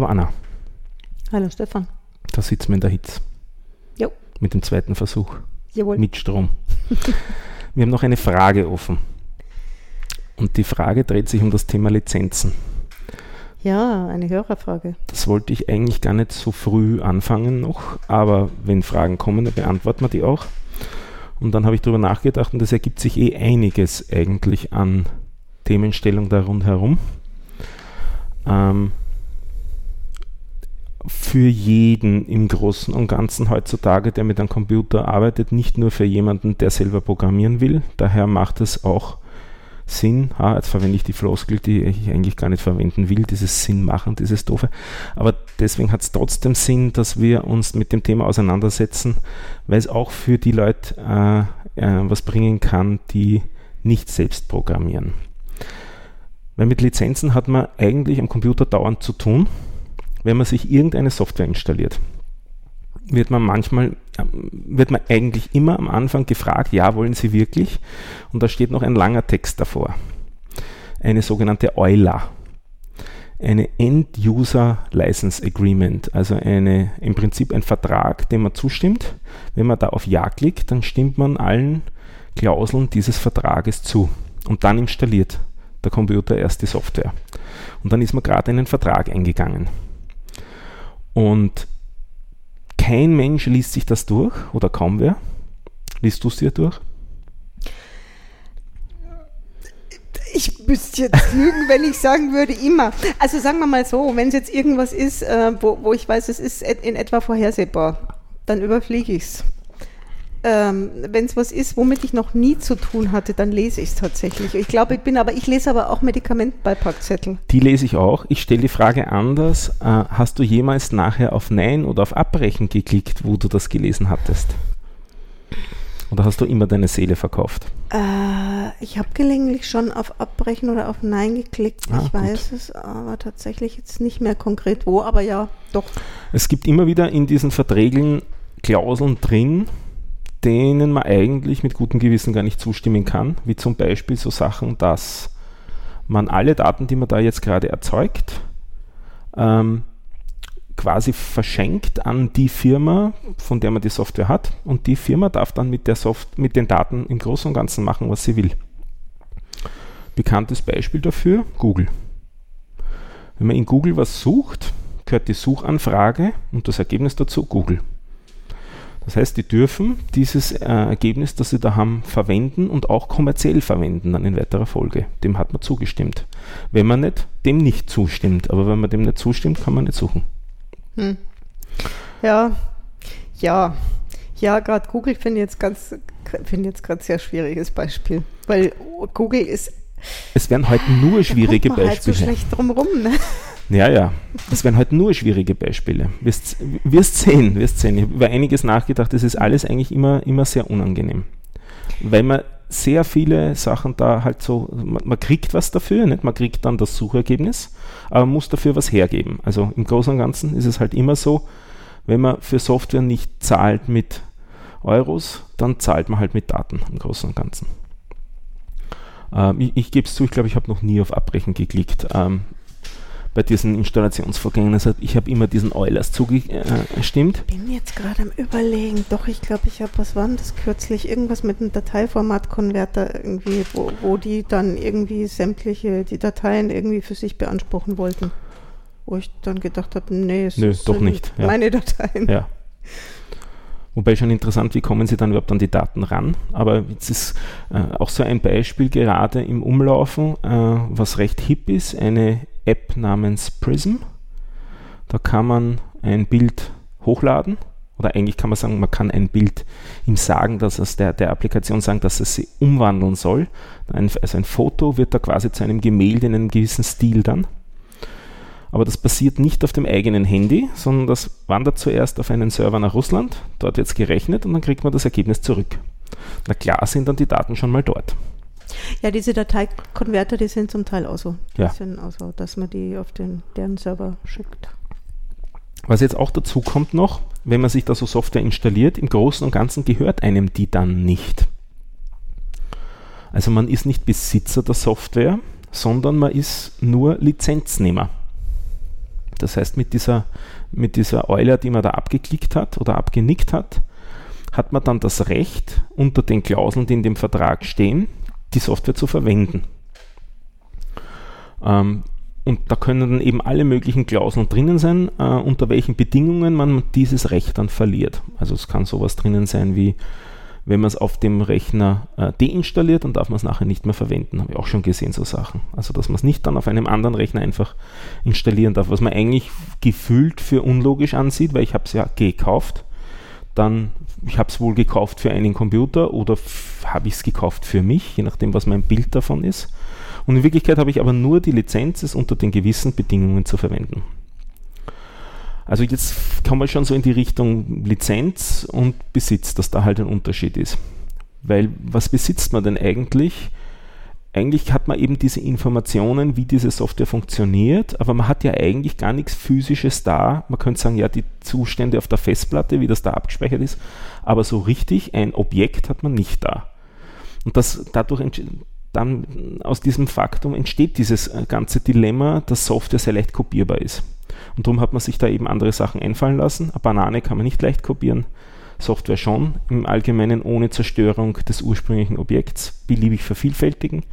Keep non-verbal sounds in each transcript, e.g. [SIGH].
Hallo Anna, Hallo Stefan. da sitzen wir in der Hitze. Jo. Mit dem zweiten Versuch. Jawohl. Mit Strom. [LAUGHS] wir haben noch eine Frage offen. Und die Frage dreht sich um das Thema Lizenzen. Ja, eine Hörerfrage. Das wollte ich eigentlich gar nicht so früh anfangen noch, aber wenn Fragen kommen, dann beantworten wir die auch. Und dann habe ich darüber nachgedacht und es ergibt sich eh einiges eigentlich an Themenstellung da rundherum. Ähm, für jeden im Großen und Ganzen heutzutage, der mit einem Computer arbeitet, nicht nur für jemanden, der selber programmieren will. Daher macht es auch Sinn, ha, jetzt verwende ich die Floskel, die ich eigentlich gar nicht verwenden will, dieses Sinn machen, dieses Doofe. Aber deswegen hat es trotzdem Sinn, dass wir uns mit dem Thema auseinandersetzen, weil es auch für die Leute äh, äh, was bringen kann, die nicht selbst programmieren. Weil mit Lizenzen hat man eigentlich am Computer dauernd zu tun, wenn man sich irgendeine Software installiert wird man manchmal, wird man eigentlich immer am Anfang gefragt, ja, wollen Sie wirklich? Und da steht noch ein langer Text davor. Eine sogenannte EULA. Eine End-User License Agreement, also eine, im Prinzip ein Vertrag, dem man zustimmt. Wenn man da auf Ja klickt, dann stimmt man allen Klauseln dieses Vertrages zu. Und dann installiert der Computer erst die Software. Und dann ist man gerade in einen Vertrag eingegangen. Und kein Mensch liest sich das durch oder kaum wer. Liest du es dir durch? Ich müsste jetzt lügen, wenn ich sagen würde, immer. Also sagen wir mal so, wenn es jetzt irgendwas ist, äh, wo, wo ich weiß, es ist in etwa vorhersehbar, dann überfliege ich es. Ähm, wenn es was ist, womit ich noch nie zu tun hatte, dann lese ich es tatsächlich. Ich glaube, ich bin aber, ich lese aber auch Medikamentbeipackzettel. Die lese ich auch. Ich stelle die Frage anders. Äh, hast du jemals nachher auf Nein oder auf Abbrechen geklickt, wo du das gelesen hattest? Oder hast du immer deine Seele verkauft? Äh, ich habe gelegentlich schon auf Abbrechen oder auf Nein geklickt. Ah, ich gut. weiß es aber tatsächlich jetzt nicht mehr konkret wo, aber ja, doch. Es gibt immer wieder in diesen Verträgen Klauseln drin, denen man eigentlich mit gutem Gewissen gar nicht zustimmen kann, wie zum Beispiel so Sachen, dass man alle Daten, die man da jetzt gerade erzeugt, ähm, quasi verschenkt an die Firma, von der man die Software hat, und die Firma darf dann mit, der Soft mit den Daten im Großen und Ganzen machen, was sie will. Bekanntes Beispiel dafür, Google. Wenn man in Google was sucht, gehört die Suchanfrage und das Ergebnis dazu Google. Das heißt, die dürfen dieses äh, Ergebnis, das sie da haben, verwenden und auch kommerziell verwenden dann in weiterer Folge. Dem hat man zugestimmt. Wenn man nicht, dem nicht zustimmt. Aber wenn man dem nicht zustimmt, kann man nicht suchen. Hm. Ja, ja, ja, gerade Google finde ich jetzt ganz, finde jetzt gerade sehr schwieriges Beispiel, weil Google ist Es werden heute nur schwierige da kommt man halt so Beispiele. schlecht drumrum. Ne? Ja, ja. Es werden heute nur schwierige Beispiele. Wirst, wirst sehen, wirst sehen. Ich habe über einiges nachgedacht. Das ist alles eigentlich immer, immer sehr unangenehm. Weil man sehr viele Sachen da halt so, man, man kriegt was dafür, nicht? man kriegt dann das Suchergebnis, aber man muss dafür was hergeben. Also im Großen und Ganzen ist es halt immer so, wenn man für Software nicht zahlt mit Euros, dann zahlt man halt mit Daten im Großen und Ganzen. Ähm, ich ich gebe es zu, ich glaube, ich habe noch nie auf Abbrechen geklickt. Ähm, bei diesen Installationsvorgängen. Also ich habe immer diesen Eulers zugestimmt. Bin jetzt gerade am überlegen, doch, ich glaube, ich habe, was war denn das kürzlich? Irgendwas mit einem Dateiformat-Konverter irgendwie, wo, wo die dann irgendwie sämtliche, die Dateien irgendwie für sich beanspruchen wollten. Wo ich dann gedacht habe, nee, es doch sind nicht, ja. meine Dateien. Ja. Wobei schon interessant, wie kommen Sie dann überhaupt an die Daten ran? Aber jetzt ist äh, auch so ein Beispiel gerade im Umlaufen, äh, was recht hip ist, eine App namens Prism. Da kann man ein Bild hochladen oder eigentlich kann man sagen, man kann ein Bild ihm sagen, dass es der, der Applikation sagen, dass es sie umwandeln soll. Ein, also ein Foto wird da quasi zu einem Gemälde in einem gewissen Stil dann. Aber das passiert nicht auf dem eigenen Handy, sondern das wandert zuerst auf einen Server nach Russland. Dort wird es gerechnet und dann kriegt man das Ergebnis zurück. Na klar sind dann die Daten schon mal dort. Ja, diese Dateikonverter, die sind zum Teil auch so. Die Ja. sind auch so, dass man die auf den, deren Server schickt. Was jetzt auch dazu kommt noch, wenn man sich da so Software installiert, im Großen und Ganzen gehört einem die dann nicht. Also man ist nicht Besitzer der Software, sondern man ist nur Lizenznehmer. Das heißt, mit dieser, mit dieser Eule, die man da abgeklickt hat oder abgenickt hat, hat man dann das Recht, unter den Klauseln, die in dem Vertrag stehen, die Software zu verwenden. Ähm, und da können dann eben alle möglichen Klauseln drinnen sein, äh, unter welchen Bedingungen man dieses Recht dann verliert. Also es kann sowas drinnen sein wie, wenn man es auf dem Rechner äh, deinstalliert, dann darf man es nachher nicht mehr verwenden. Habe ich auch schon gesehen, so Sachen. Also dass man es nicht dann auf einem anderen Rechner einfach installieren darf, was man eigentlich gefühlt für unlogisch ansieht, weil ich habe es ja gekauft. Dann, ich habe es wohl gekauft für einen Computer oder habe ich es gekauft für mich, je nachdem, was mein Bild davon ist. Und in Wirklichkeit habe ich aber nur die Lizenz, es unter den gewissen Bedingungen zu verwenden. Also jetzt kommen wir schon so in die Richtung Lizenz und Besitz, dass da halt ein Unterschied ist. Weil was besitzt man denn eigentlich? Eigentlich hat man eben diese Informationen, wie diese Software funktioniert, aber man hat ja eigentlich gar nichts Physisches da. Man könnte sagen, ja, die Zustände auf der Festplatte, wie das da abgespeichert ist, aber so richtig ein Objekt hat man nicht da. Und das, dadurch dann aus diesem Faktum entsteht dieses äh, ganze Dilemma, dass Software sehr leicht kopierbar ist. Und darum hat man sich da eben andere Sachen einfallen lassen. Eine Banane kann man nicht leicht kopieren, Software schon, im Allgemeinen ohne Zerstörung des ursprünglichen Objekts beliebig vervielfältigen.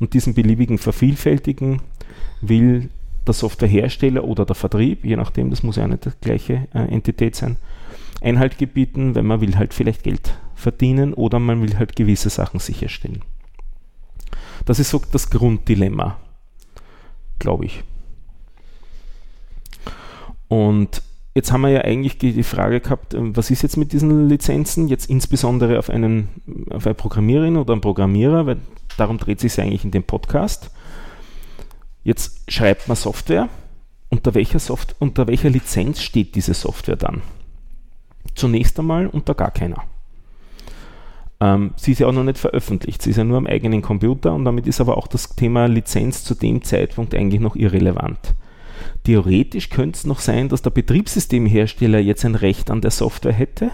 Und diesen beliebigen Vervielfältigen will der Softwarehersteller oder der Vertrieb, je nachdem, das muss ja nicht die gleiche äh, Entität sein, Einhalt gebieten, wenn man will halt vielleicht Geld verdienen oder man will halt gewisse Sachen sicherstellen. Das ist so das Grunddilemma, glaube ich. Und jetzt haben wir ja eigentlich die Frage gehabt, ähm, was ist jetzt mit diesen Lizenzen, jetzt insbesondere auf einen, auf eine Programmiererin oder einen Programmierer, weil darum dreht sich es eigentlich in dem Podcast. Jetzt schreibt man Software. Unter welcher, Soft unter welcher Lizenz steht diese Software dann? Zunächst einmal unter gar keiner. Ähm, sie ist ja auch noch nicht veröffentlicht, sie ist ja nur am eigenen Computer und damit ist aber auch das Thema Lizenz zu dem Zeitpunkt eigentlich noch irrelevant. Theoretisch könnte es noch sein, dass der Betriebssystemhersteller jetzt ein Recht an der Software hätte,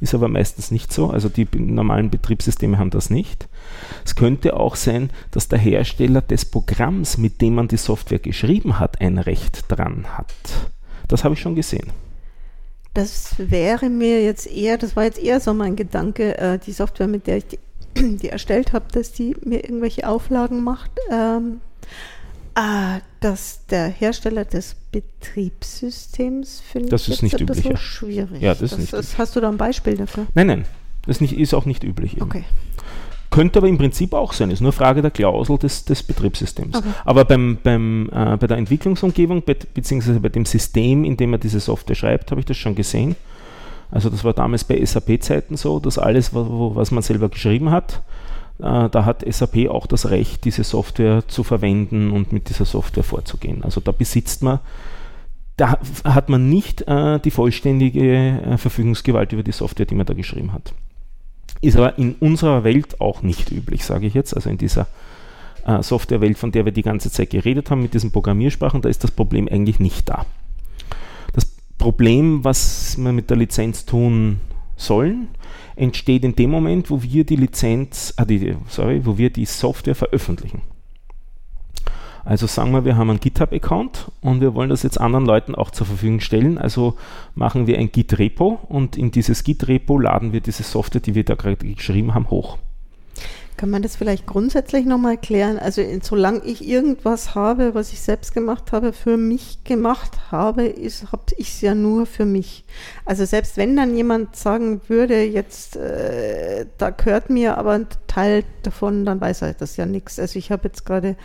ist aber meistens nicht so, also die normalen Betriebssysteme haben das nicht. Es könnte auch sein, dass der Hersteller des Programms, mit dem man die Software geschrieben hat, ein Recht dran hat. Das habe ich schon gesehen. Das wäre mir jetzt eher, das war jetzt eher so mein Gedanke, äh, die Software, mit der ich die, [CLEARS THROAT] die erstellt habe, dass die mir irgendwelche Auflagen macht. Ähm, äh, dass der Hersteller des Betriebssystems finde ich ist nicht ein üblich, bisschen schwierig. Ja, das, das ist nicht Hast du da ein Beispiel dafür? Nein, nein, das nicht, ist auch nicht üblich. Eben. Okay. Könnte aber im Prinzip auch sein, ist nur Frage der Klausel des, des Betriebssystems. Okay. Aber beim, beim, äh, bei der Entwicklungsumgebung, be beziehungsweise bei dem System, in dem man diese Software schreibt, habe ich das schon gesehen. Also das war damals bei SAP-Zeiten so, dass alles, was man selber geschrieben hat, da hat SAP auch das Recht, diese Software zu verwenden und mit dieser Software vorzugehen. Also da besitzt man, da hat man nicht äh, die vollständige äh, Verfügungsgewalt über die Software, die man da geschrieben hat. Ist aber in unserer Welt auch nicht üblich, sage ich jetzt. Also in dieser äh, Softwarewelt, von der wir die ganze Zeit geredet haben, mit diesen Programmiersprachen, da ist das Problem eigentlich nicht da. Das Problem, was wir mit der Lizenz tun sollen, entsteht in dem Moment, wo wir die Lizenz, ah, die, sorry, wo wir die Software veröffentlichen. Also sagen wir, wir haben einen GitHub-Account und wir wollen das jetzt anderen Leuten auch zur Verfügung stellen. Also machen wir ein Git-Repo und in dieses Git-Repo laden wir diese Software, die wir da gerade geschrieben haben, hoch. Kann man das vielleicht grundsätzlich nochmal klären? Also solange ich irgendwas habe, was ich selbst gemacht habe, für mich gemacht habe, habe ich es ja nur für mich. Also selbst wenn dann jemand sagen würde, jetzt äh, da gehört mir aber ein Teil davon, dann weiß er das ja nichts. Also ich habe jetzt gerade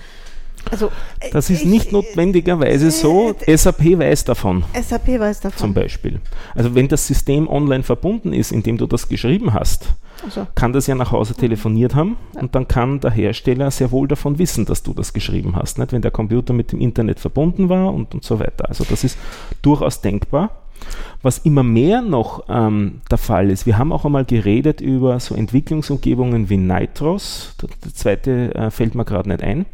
also, das ist ich, nicht notwendigerweise so. Äh, SAP weiß davon. SAP weiß davon. Zum Beispiel. Also wenn das System online verbunden ist, indem du das geschrieben hast, also. kann das ja nach Hause telefoniert haben ja. und dann kann der Hersteller sehr wohl davon wissen, dass du das geschrieben hast. Nicht? Wenn der Computer mit dem Internet verbunden war und, und so weiter. Also das ist durchaus denkbar. Was immer mehr noch ähm, der Fall ist, wir haben auch einmal geredet über so Entwicklungsumgebungen wie Nitros, der, der zweite äh, fällt mir gerade nicht ein,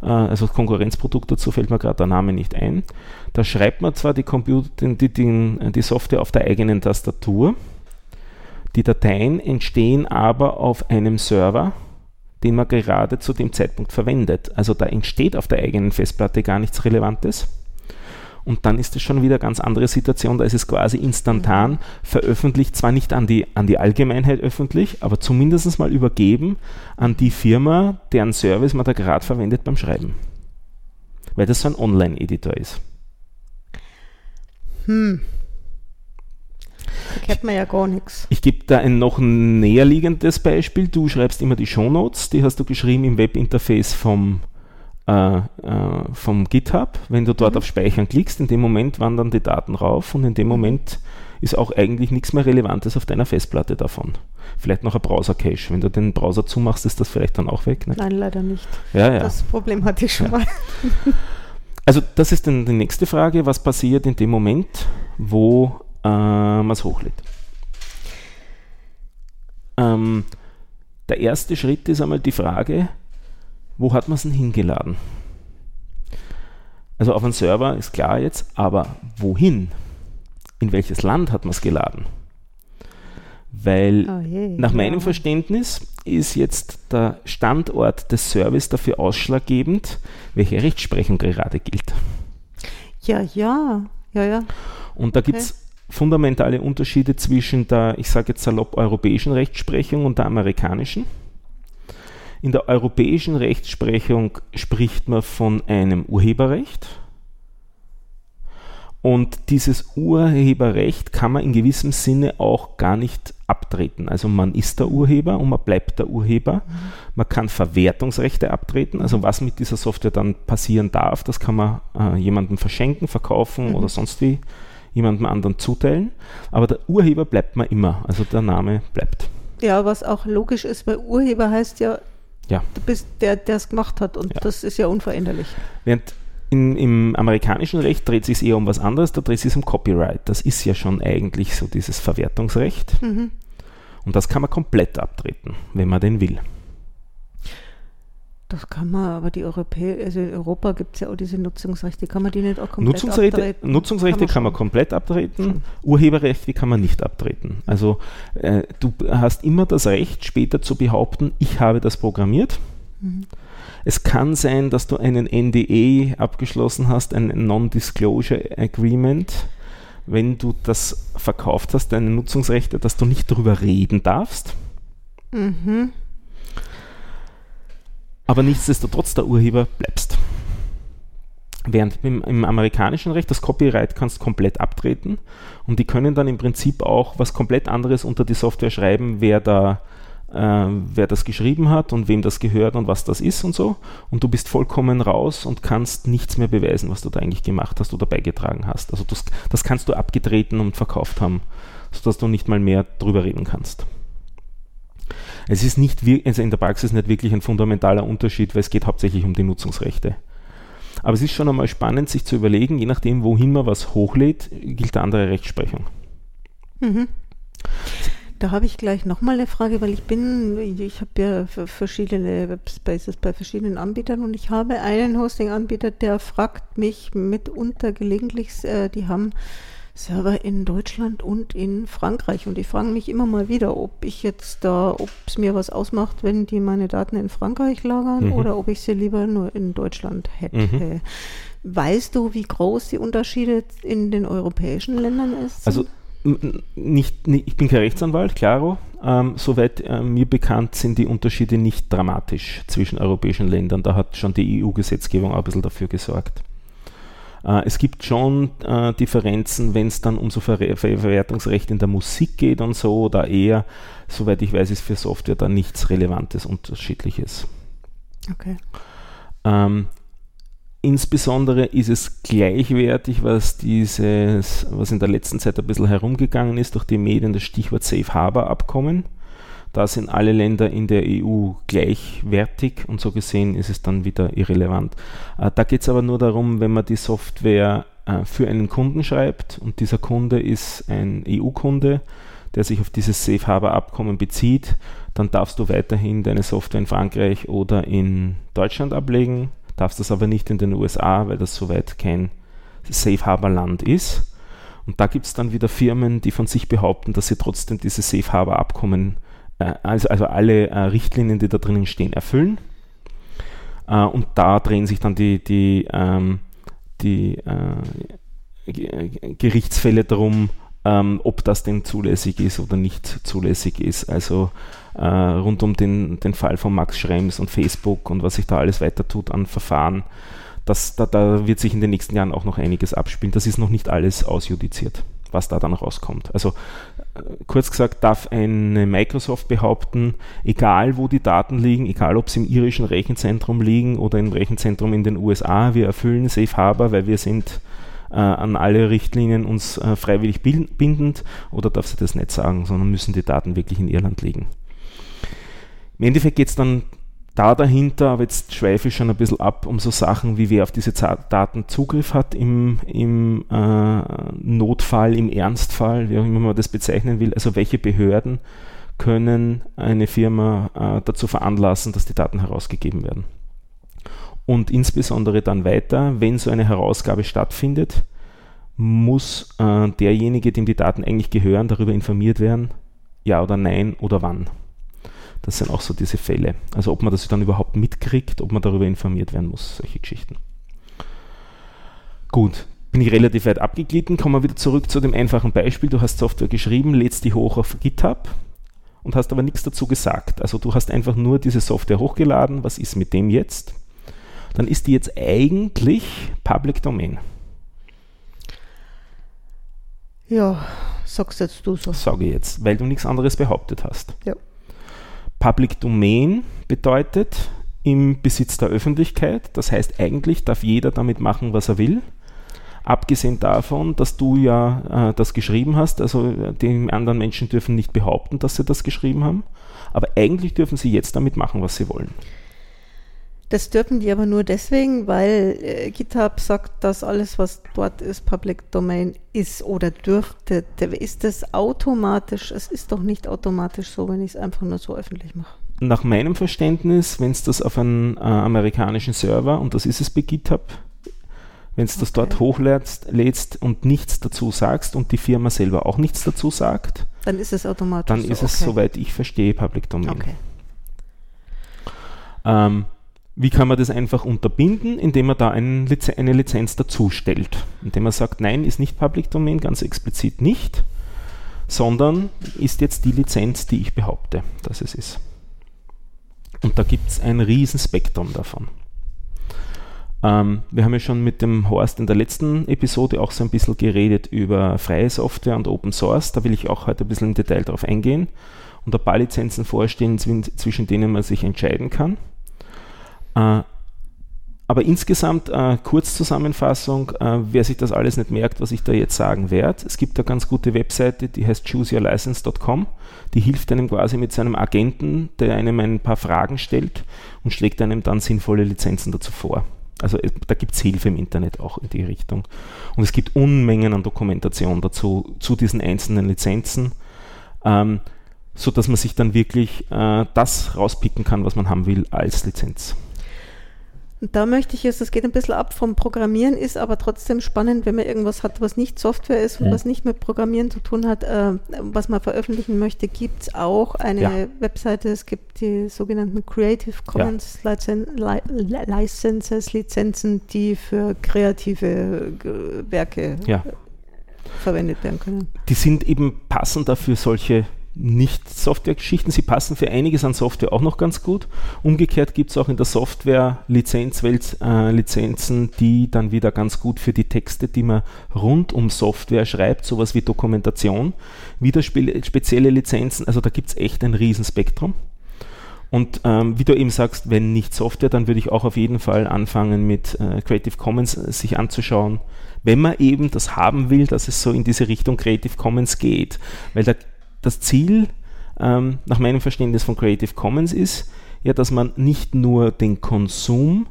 also Konkurrenzprodukt dazu fällt mir gerade der Name nicht ein. Da schreibt man zwar die, Computer, die, die, die Software auf der eigenen Tastatur, die Dateien entstehen aber auf einem Server, den man gerade zu dem Zeitpunkt verwendet. Also da entsteht auf der eigenen Festplatte gar nichts Relevantes. Und dann ist es schon wieder eine ganz andere Situation. Da ist es quasi instantan mhm. veröffentlicht, zwar nicht an die, an die Allgemeinheit öffentlich, aber zumindest mal übergeben an die Firma, deren Service man da gerade verwendet beim Schreiben. Weil das so ein Online-Editor ist. Hm. Da kennt man ja gar nichts. Ich gebe da ein noch näherliegendes Beispiel. Du schreibst immer die Shownotes, die hast du geschrieben im Webinterface vom, äh, äh, vom GitHub. Wenn du dort mhm. auf Speichern klickst, in dem Moment wandern die Daten rauf und in dem Moment ist auch eigentlich nichts mehr Relevantes auf deiner Festplatte davon. Vielleicht noch ein Browser-Cache. Wenn du den Browser zumachst, ist das vielleicht dann auch weg. Nicht? Nein, leider nicht. Ja, ja. Das Problem hatte ich schon ja. mal. [LAUGHS] Also das ist dann die nächste Frage. Was passiert in dem Moment, wo äh, man es hochlädt? Ähm, der erste Schritt ist einmal die Frage, wo hat man es denn hingeladen? Also auf einen Server ist klar jetzt, aber wohin? In welches Land hat man es geladen? Weil oh je, nach ja. meinem Verständnis ist jetzt der Standort des Service dafür ausschlaggebend, welche Rechtsprechung gerade gilt. Ja, ja, ja, ja. Und da okay. gibt es fundamentale Unterschiede zwischen der, ich sage jetzt salopp, europäischen Rechtsprechung und der amerikanischen. In der europäischen Rechtsprechung spricht man von einem Urheberrecht und dieses Urheberrecht kann man in gewissem Sinne auch gar nicht abtreten. Also man ist der Urheber und man bleibt der Urheber. Man kann Verwertungsrechte abtreten. Also was mit dieser Software dann passieren darf, das kann man äh, jemandem verschenken, verkaufen mhm. oder sonst wie jemandem anderen zuteilen. Aber der Urheber bleibt man immer. Also der Name bleibt. Ja, was auch logisch ist, weil Urheber heißt ja, ja. du bist der, der es gemacht hat und ja. das ist ja unveränderlich. Während in, Im amerikanischen Recht dreht es sich eher um was anderes, da dreht es sich um Copyright. Das ist ja schon eigentlich so dieses Verwertungsrecht. Mhm. Und das kann man komplett abtreten, wenn man den will. Das kann man, aber die Europäer, also in Europa gibt es ja auch diese Nutzungsrechte, kann man die nicht auch komplett Nutzungsrechte, abtreten? Nutzungsrechte kann man, kann man komplett abtreten, schon. Urheberrechte kann man nicht abtreten. Also äh, du hast immer das Recht, später zu behaupten, ich habe das programmiert. Mhm. Es kann sein, dass du einen NDE abgeschlossen hast, ein Non-Disclosure Agreement, wenn du das verkauft hast, deine Nutzungsrechte, dass du nicht darüber reden darfst. Mhm. Aber nichtsdestotrotz der Urheber bleibst. Während im, im, amerikanischen Recht das Copyright kannst komplett abtreten und die können dann im Prinzip auch was komplett anderes unter die Software schreiben, wer da äh, wer das geschrieben hat und wem das gehört und was das ist und so. Und du bist vollkommen raus und kannst nichts mehr beweisen, was du da eigentlich gemacht hast oder beigetragen hast. Also das, das kannst du abgetreten und verkauft haben, sodass du nicht mal mehr drüber reden kannst. Es ist nicht, also in der Praxis nicht wirklich ein fundamentaler Unterschied, weil es geht hauptsächlich um die Nutzungsrechte. Aber es ist schon einmal spannend, sich zu überlegen, je nachdem, wohin man was hochlädt, gilt eine andere Rechtsprechung. Mhm. Da habe ich gleich nochmal eine Frage, weil ich bin, ich habe ja verschiedene Webspaces bei verschiedenen Anbietern und ich habe einen Hosting-Anbieter, der fragt mich mitunter gelegentlich, äh, die haben Server in Deutschland und in Frankreich und die fragen mich immer mal wieder, ob ich jetzt da, ob es mir was ausmacht, wenn die meine Daten in Frankreich lagern mhm. oder ob ich sie lieber nur in Deutschland hätte. Mhm. Weißt du, wie groß die Unterschiede in den europäischen Ländern ist? Also nicht, nicht, ich bin kein Rechtsanwalt, klaro. Ähm, soweit äh, mir bekannt sind die Unterschiede nicht dramatisch zwischen europäischen Ländern. Da hat schon die EU-Gesetzgebung auch ein bisschen dafür gesorgt. Äh, es gibt schon äh, Differenzen, wenn es dann um so Ver Ver Verwertungsrecht in der Musik geht und so, oder eher, soweit ich weiß, ist für Software da nichts Relevantes, Unterschiedliches. Okay. Ähm, Insbesondere ist es gleichwertig, was dieses, was in der letzten Zeit ein bisschen herumgegangen ist durch die Medien, das Stichwort Safe Harbor Abkommen. Da sind alle Länder in der EU gleichwertig und so gesehen ist es dann wieder irrelevant. Äh, da geht es aber nur darum, wenn man die Software äh, für einen Kunden schreibt und dieser Kunde ist ein EU-Kunde, der sich auf dieses Safe Harbor Abkommen bezieht, dann darfst du weiterhin deine Software in Frankreich oder in Deutschland ablegen darfst das aber nicht in den USA, weil das soweit kein Safe Harbor Land ist. Und da gibt es dann wieder Firmen, die von sich behaupten, dass sie trotzdem diese Safe Harbor Abkommen, also, also alle äh, Richtlinien, die da drinnen stehen, erfüllen. Äh, und da drehen sich dann die, die, ähm, die, äh, Gerichtsfälle darum, ähm, ob das denn zulässig ist oder nicht zulässig ist. Also äh, rund um den, den Fall von Max Schrems und Facebook und was sich da alles weiter tut an Verfahren. Das, da, da wird sich in den nächsten Jahren auch noch einiges abspielen. Das ist noch nicht alles ausjudiziert, was da dann rauskommt. Also äh, kurz gesagt, darf eine Microsoft behaupten, egal wo die Daten liegen, egal ob sie im irischen Rechenzentrum liegen oder im Rechenzentrum in den USA, wir erfüllen Safe Harbor, weil wir sind äh, an alle Richtlinien uns äh, freiwillig bindend oder darf sie das nicht sagen, sondern müssen die Daten wirklich in Irland liegen. Im Endeffekt geht es dann da dahinter, aber jetzt schweife ich schon ein bisschen ab, um so Sachen wie wer auf diese Daten Zugriff hat im, im äh, Notfall, im Ernstfall, wie auch immer man das bezeichnen will, also welche Behörden können eine Firma äh, dazu veranlassen, dass die Daten herausgegeben werden und insbesondere dann weiter, wenn so eine Herausgabe stattfindet, muss äh, derjenige, dem die Daten eigentlich gehören, darüber informiert werden, ja oder nein oder wann. Das sind auch so diese Fälle. Also ob man das dann überhaupt mitkriegt, ob man darüber informiert werden muss, solche Geschichten. Gut, bin ich relativ weit abgeglitten, kommen wir wieder zurück zu dem einfachen Beispiel. Du hast Software geschrieben, lädst die hoch auf GitHub und hast aber nichts dazu gesagt. Also du hast einfach nur diese Software hochgeladen, was ist mit dem jetzt? dann ist die jetzt eigentlich Public Domain. Ja, sagst jetzt du so. Sage ich jetzt, weil du nichts anderes behauptet hast. Ja. Public Domain bedeutet im Besitz der Öffentlichkeit. Das heißt, eigentlich darf jeder damit machen, was er will. Abgesehen davon, dass du ja äh, das geschrieben hast, also äh, die anderen Menschen dürfen nicht behaupten, dass sie das geschrieben haben, aber eigentlich dürfen sie jetzt damit machen, was sie wollen. Das dürfen die aber nur deswegen, weil äh, GitHub sagt, dass alles, was dort ist, Public Domain ist oder dürfte. Ist das automatisch? Es ist doch nicht automatisch so, wenn ich es einfach nur so öffentlich mache. Nach meinem Verständnis, wenn es das auf einen äh, amerikanischen Server, und das ist es bei GitHub, wenn es das dort hochlädst lädst und nichts dazu sagst und die Firma selber auch nichts dazu sagt, dann ist es automatisch. Dann so, ist es, okay. soweit ich verstehe, Public Domain. Okay. Ähm, wie kann man das einfach unterbinden? Indem man da eine Lizenz dazu stellt. Indem man sagt, nein, ist nicht Public Domain, ganz explizit nicht, sondern ist jetzt die Lizenz, die ich behaupte, dass es ist. Und da gibt es ein Riesenspektrum davon. Ähm, wir haben ja schon mit dem Horst in der letzten Episode auch so ein bisschen geredet über freie Software und Open Source. Da will ich auch heute ein bisschen im Detail darauf eingehen und ein paar Lizenzen vorstellen, zwischen denen man sich entscheiden kann. Äh, aber insgesamt, äh, Kurzzusammenfassung, äh, wer sich das alles nicht merkt, was ich da jetzt sagen werde, es gibt eine ganz gute Webseite, die heißt chooseyourlicense.com, die hilft einem quasi mit seinem Agenten, der einem ein paar Fragen stellt und schlägt einem dann sinnvolle Lizenzen dazu vor. Also äh, da gibt es Hilfe im Internet auch in die Richtung. Und es gibt Unmengen an Dokumentation dazu, zu diesen einzelnen Lizenzen. Ähm, so man sich dann wirklich äh, das rauspicken kann, was man haben will als Lizenz. Und da möchte ich jetzt, das geht ein bisschen ab vom Programmieren, ist aber trotzdem spannend, wenn man irgendwas hat, was nicht Software ist und ja. was nicht mit Programmieren zu tun hat, äh, was man veröffentlichen möchte, gibt es auch eine ja. Webseite, es gibt die sogenannten Creative Commons ja. Licenses, Lizenzen, die für kreative äh, Werke verwendet werden können. Die sind eben passend dafür solche nicht Softwaregeschichten. Sie passen für einiges an Software auch noch ganz gut. Umgekehrt gibt es auch in der Software-Lizenzwelt äh, Lizenzen, die dann wieder ganz gut für die Texte, die man rund um Software schreibt, sowas wie Dokumentation, wieder spe spezielle Lizenzen. Also da gibt es echt ein Riesenspektrum. Und ähm, wie du eben sagst, wenn nicht Software, dann würde ich auch auf jeden Fall anfangen mit äh, Creative Commons äh, sich anzuschauen, wenn man eben das haben will, dass es so in diese Richtung Creative Commons geht. Weil da das Ziel ähm, nach meinem Verständnis von Creative Commons ist, ja, dass man nicht nur den Konsum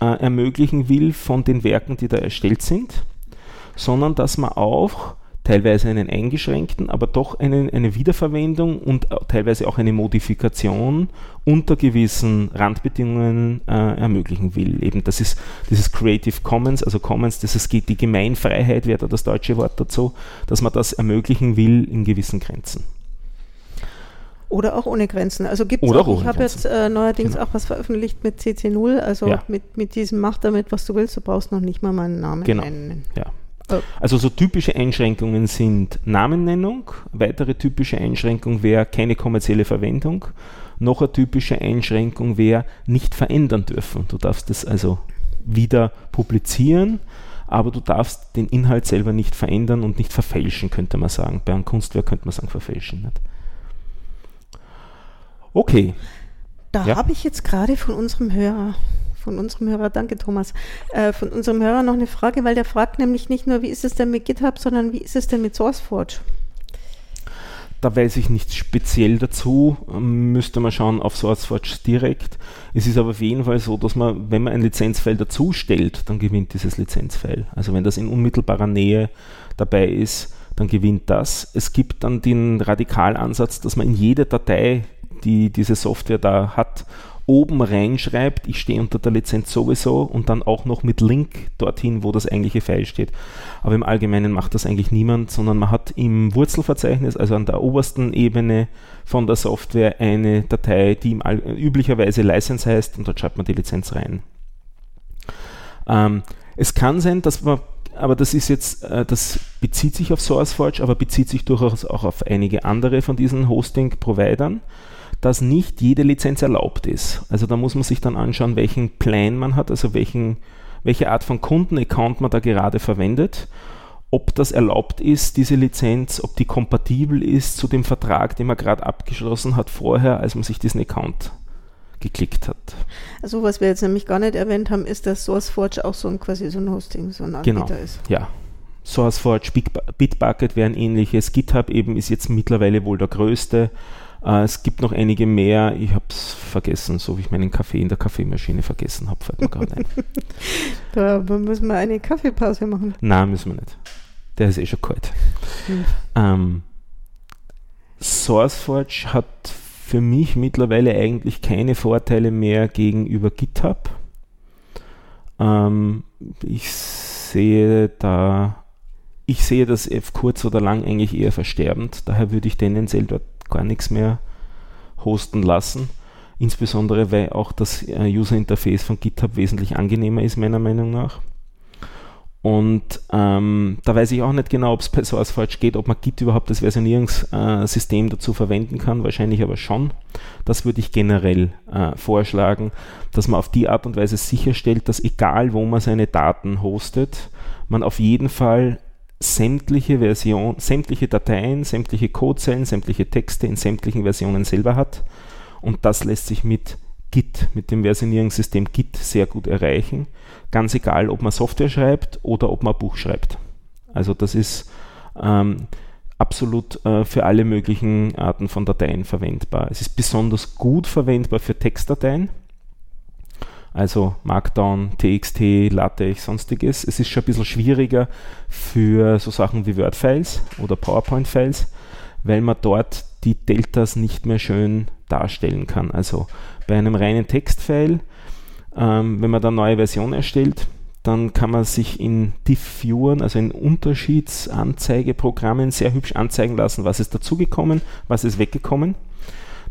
äh, ermöglichen will von den Werken, die da erstellt sind, sondern dass man auch teilweise einen eingeschränkten, aber doch einen, eine Wiederverwendung und teilweise auch eine Modifikation unter gewissen Randbedingungen äh, ermöglichen will. Eben das ist dieses Creative Commons, also Commons, das ist die Gemeinfreiheit, wäre da das deutsche Wort dazu, dass man das ermöglichen will in gewissen Grenzen. Oder auch ohne Grenzen. Also gibt es auch, ich habe jetzt äh, neuerdings genau. auch was veröffentlicht mit CC0, also ja. mit, mit diesem Mach damit, was du willst, du brauchst noch nicht mal meinen Namen genau. nennen. Ja. Also so typische Einschränkungen sind Namennennung, weitere typische Einschränkung wäre keine kommerzielle Verwendung, noch eine typische Einschränkung wäre nicht verändern dürfen. Du darfst das also wieder publizieren, aber du darfst den Inhalt selber nicht verändern und nicht verfälschen, könnte man sagen. Bei einem Kunstwerk könnte man sagen, verfälschen. Nicht? Okay. Da ja. habe ich jetzt gerade von unserem Hörer von unserem Hörer, danke Thomas, äh, von unserem Hörer noch eine Frage, weil der fragt nämlich nicht nur, wie ist es denn mit GitHub, sondern wie ist es denn mit SourceForge? Da weiß ich nichts speziell dazu, müsste man schauen auf SourceForge direkt. Es ist aber auf jeden Fall so, dass man, wenn man ein Lizenzfile dazu stellt, dann gewinnt dieses Lizenzfile. Also wenn das in unmittelbarer Nähe dabei ist, dann gewinnt das. Es gibt dann den Radikalansatz, dass man in jede Datei, die diese Software da hat, oben reinschreibt, ich stehe unter der Lizenz sowieso und dann auch noch mit Link dorthin, wo das eigentliche File steht. Aber im Allgemeinen macht das eigentlich niemand, sondern man hat im Wurzelverzeichnis, also an der obersten Ebene von der Software, eine Datei, die üblicherweise License heißt und dort schreibt man die Lizenz rein. Ähm, es kann sein, dass man aber das ist jetzt, äh, das bezieht sich auf SourceForge, aber bezieht sich durchaus auch auf einige andere von diesen Hosting-Providern dass nicht jede Lizenz erlaubt ist. Also da muss man sich dann anschauen, welchen Plan man hat, also welchen, welche Art von Kundenaccount man da gerade verwendet, ob das erlaubt ist, diese Lizenz, ob die kompatibel ist zu dem Vertrag, den man gerade abgeschlossen hat vorher, als man sich diesen Account geklickt hat. Also was wir jetzt nämlich gar nicht erwähnt haben, ist, dass SourceForge auch so ein quasi so ein Hosting, so ein Anbieter genau. ist. Ja. SourceForge, Bitbucket wären ähnliches. GitHub eben ist jetzt mittlerweile wohl der größte. Äh, es gibt noch einige mehr. Ich habe es vergessen, so wie ich meinen Kaffee in der Kaffeemaschine vergessen habe, fällt mir gerade ein. [LAUGHS] da müssen wir eine Kaffeepause machen. Nein, müssen wir nicht. Der ist eh schon kalt. Hm. Ähm, SourceForge hat für mich mittlerweile eigentlich keine Vorteile mehr gegenüber GitHub. Ähm, ich sehe da, ich sehe das F kurz oder lang eigentlich eher versterbend. Daher würde ich tendenziell dort gar nichts mehr hosten lassen. Insbesondere, weil auch das äh, User Interface von GitHub wesentlich angenehmer ist, meiner Meinung nach. Und ähm, da weiß ich auch nicht genau, ob es bei SourceForge geht, ob man Git überhaupt das Versionierungssystem äh, dazu verwenden kann. Wahrscheinlich aber schon. Das würde ich generell äh, vorschlagen, dass man auf die Art und Weise sicherstellt, dass egal wo man seine Daten hostet, man auf jeden Fall sämtliche Version, sämtliche Dateien, sämtliche Codezeilen, sämtliche Texte in sämtlichen Versionen selber hat. Und das lässt sich mit Git, mit dem Versionierungssystem Git sehr gut erreichen. Ganz egal, ob man Software schreibt oder ob man Buch schreibt. Also das ist ähm, absolut äh, für alle möglichen Arten von Dateien verwendbar. Es ist besonders gut verwendbar für Textdateien also Markdown, TXT, LaTeX, sonstiges. Es ist schon ein bisschen schwieriger für so Sachen wie Word-Files oder PowerPoint-Files, weil man dort die Deltas nicht mehr schön darstellen kann. Also bei einem reinen Textfile, ähm, wenn man da eine neue Version erstellt, dann kann man sich in Diff-Viewern, also in Unterschiedsanzeigeprogrammen, sehr hübsch anzeigen lassen, was ist dazugekommen, was ist weggekommen.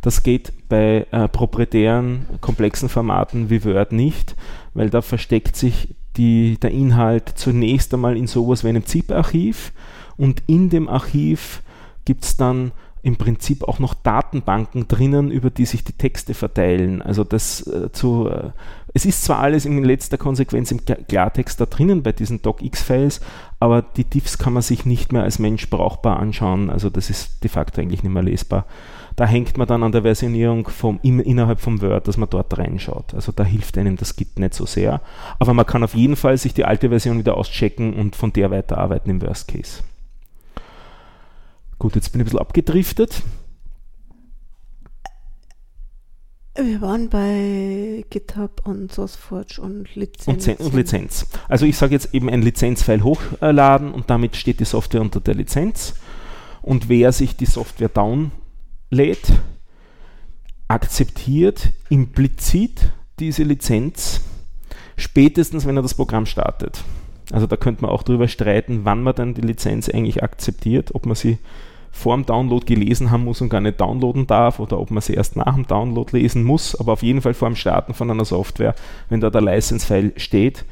Das geht bei äh, proprietären, komplexen Formaten wie Word nicht, weil da versteckt sich die, der Inhalt zunächst einmal in sowas wie einem ZIP-Archiv und in dem Archiv gibt es dann im Prinzip auch noch Datenbanken drinnen, über die sich die Texte verteilen. Also das äh, zu, äh, es ist zwar alles in letzter Konsequenz im Klartext da drinnen bei diesen DocX-Files, aber die Diffs kann man sich nicht mehr als Mensch brauchbar anschauen. Also das ist de facto eigentlich nicht mehr lesbar da hängt man dann an der Versionierung vom, im, innerhalb vom Word, dass man dort reinschaut. Also da hilft einem das Git nicht so sehr. Aber man kann auf jeden Fall sich die alte Version wieder auschecken und von der weiterarbeiten im Worst Case. Gut, jetzt bin ich ein bisschen abgedriftet. Wir waren bei GitHub und SourceForge und Lizenz. Und, und Lizenz. Also ich sage jetzt eben ein Lizenzfile hochladen und damit steht die Software unter der Lizenz. Und wer sich die Software down lädt, akzeptiert implizit diese Lizenz, spätestens wenn er das Programm startet. Also da könnte man auch darüber streiten, wann man dann die Lizenz eigentlich akzeptiert, ob man sie vor dem Download gelesen haben muss und gar nicht downloaden darf oder ob man sie erst nach dem Download lesen muss, aber auf jeden Fall vor dem Starten von einer Software, wenn da der License-File steht,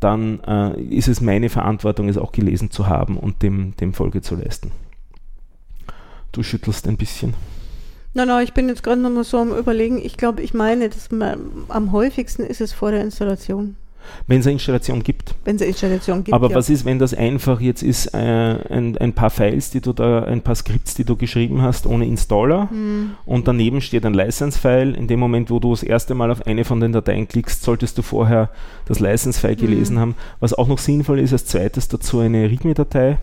dann äh, ist es meine Verantwortung, es auch gelesen zu haben und dem, dem Folge zu leisten. Du schüttelst ein bisschen. Nein, nein, ich bin jetzt gerade nochmal so am Überlegen. Ich glaube, ich meine, dass man, am häufigsten ist es vor der Installation. Wenn es eine Installation gibt. Wenn es eine Installation gibt. Aber ja. was ist, wenn das einfach jetzt ist, äh, ein, ein, paar Files, die du da, ein paar Skripts, die du geschrieben hast, ohne Installer hm. und daneben steht ein License-File. In dem Moment, wo du das erste Mal auf eine von den Dateien klickst, solltest du vorher das License-File hm. gelesen haben. Was auch noch sinnvoll ist, als zweites dazu eine README-Datei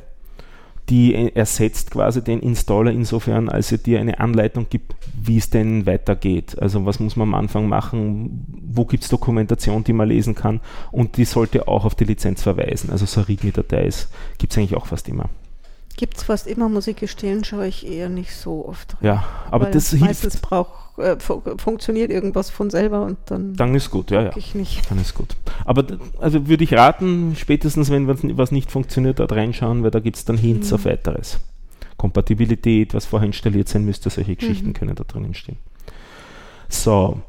die ersetzt quasi den Installer insofern, als er dir eine Anleitung gibt, wie es denn weitergeht. Also was muss man am Anfang machen, wo gibt es Dokumentation, die man lesen kann und die sollte auch auf die Lizenz verweisen. Also so eine README-Datei gibt es eigentlich auch fast immer. Gibt es fast immer, muss ich gestehen, schaue ich eher nicht so oft rein. Ja, aber das meistens hilft. braucht, äh, funktioniert irgendwas von selber und dann. Dann ist gut, ja, ja. Ich nicht. Dann ist gut. Aber also würde ich raten, spätestens wenn was nicht funktioniert, dort reinschauen, weil da gibt es dann Hints mhm. auf weiteres. Kompatibilität, was vorher installiert sein müsste, solche Geschichten mhm. können da drinnen stehen. So,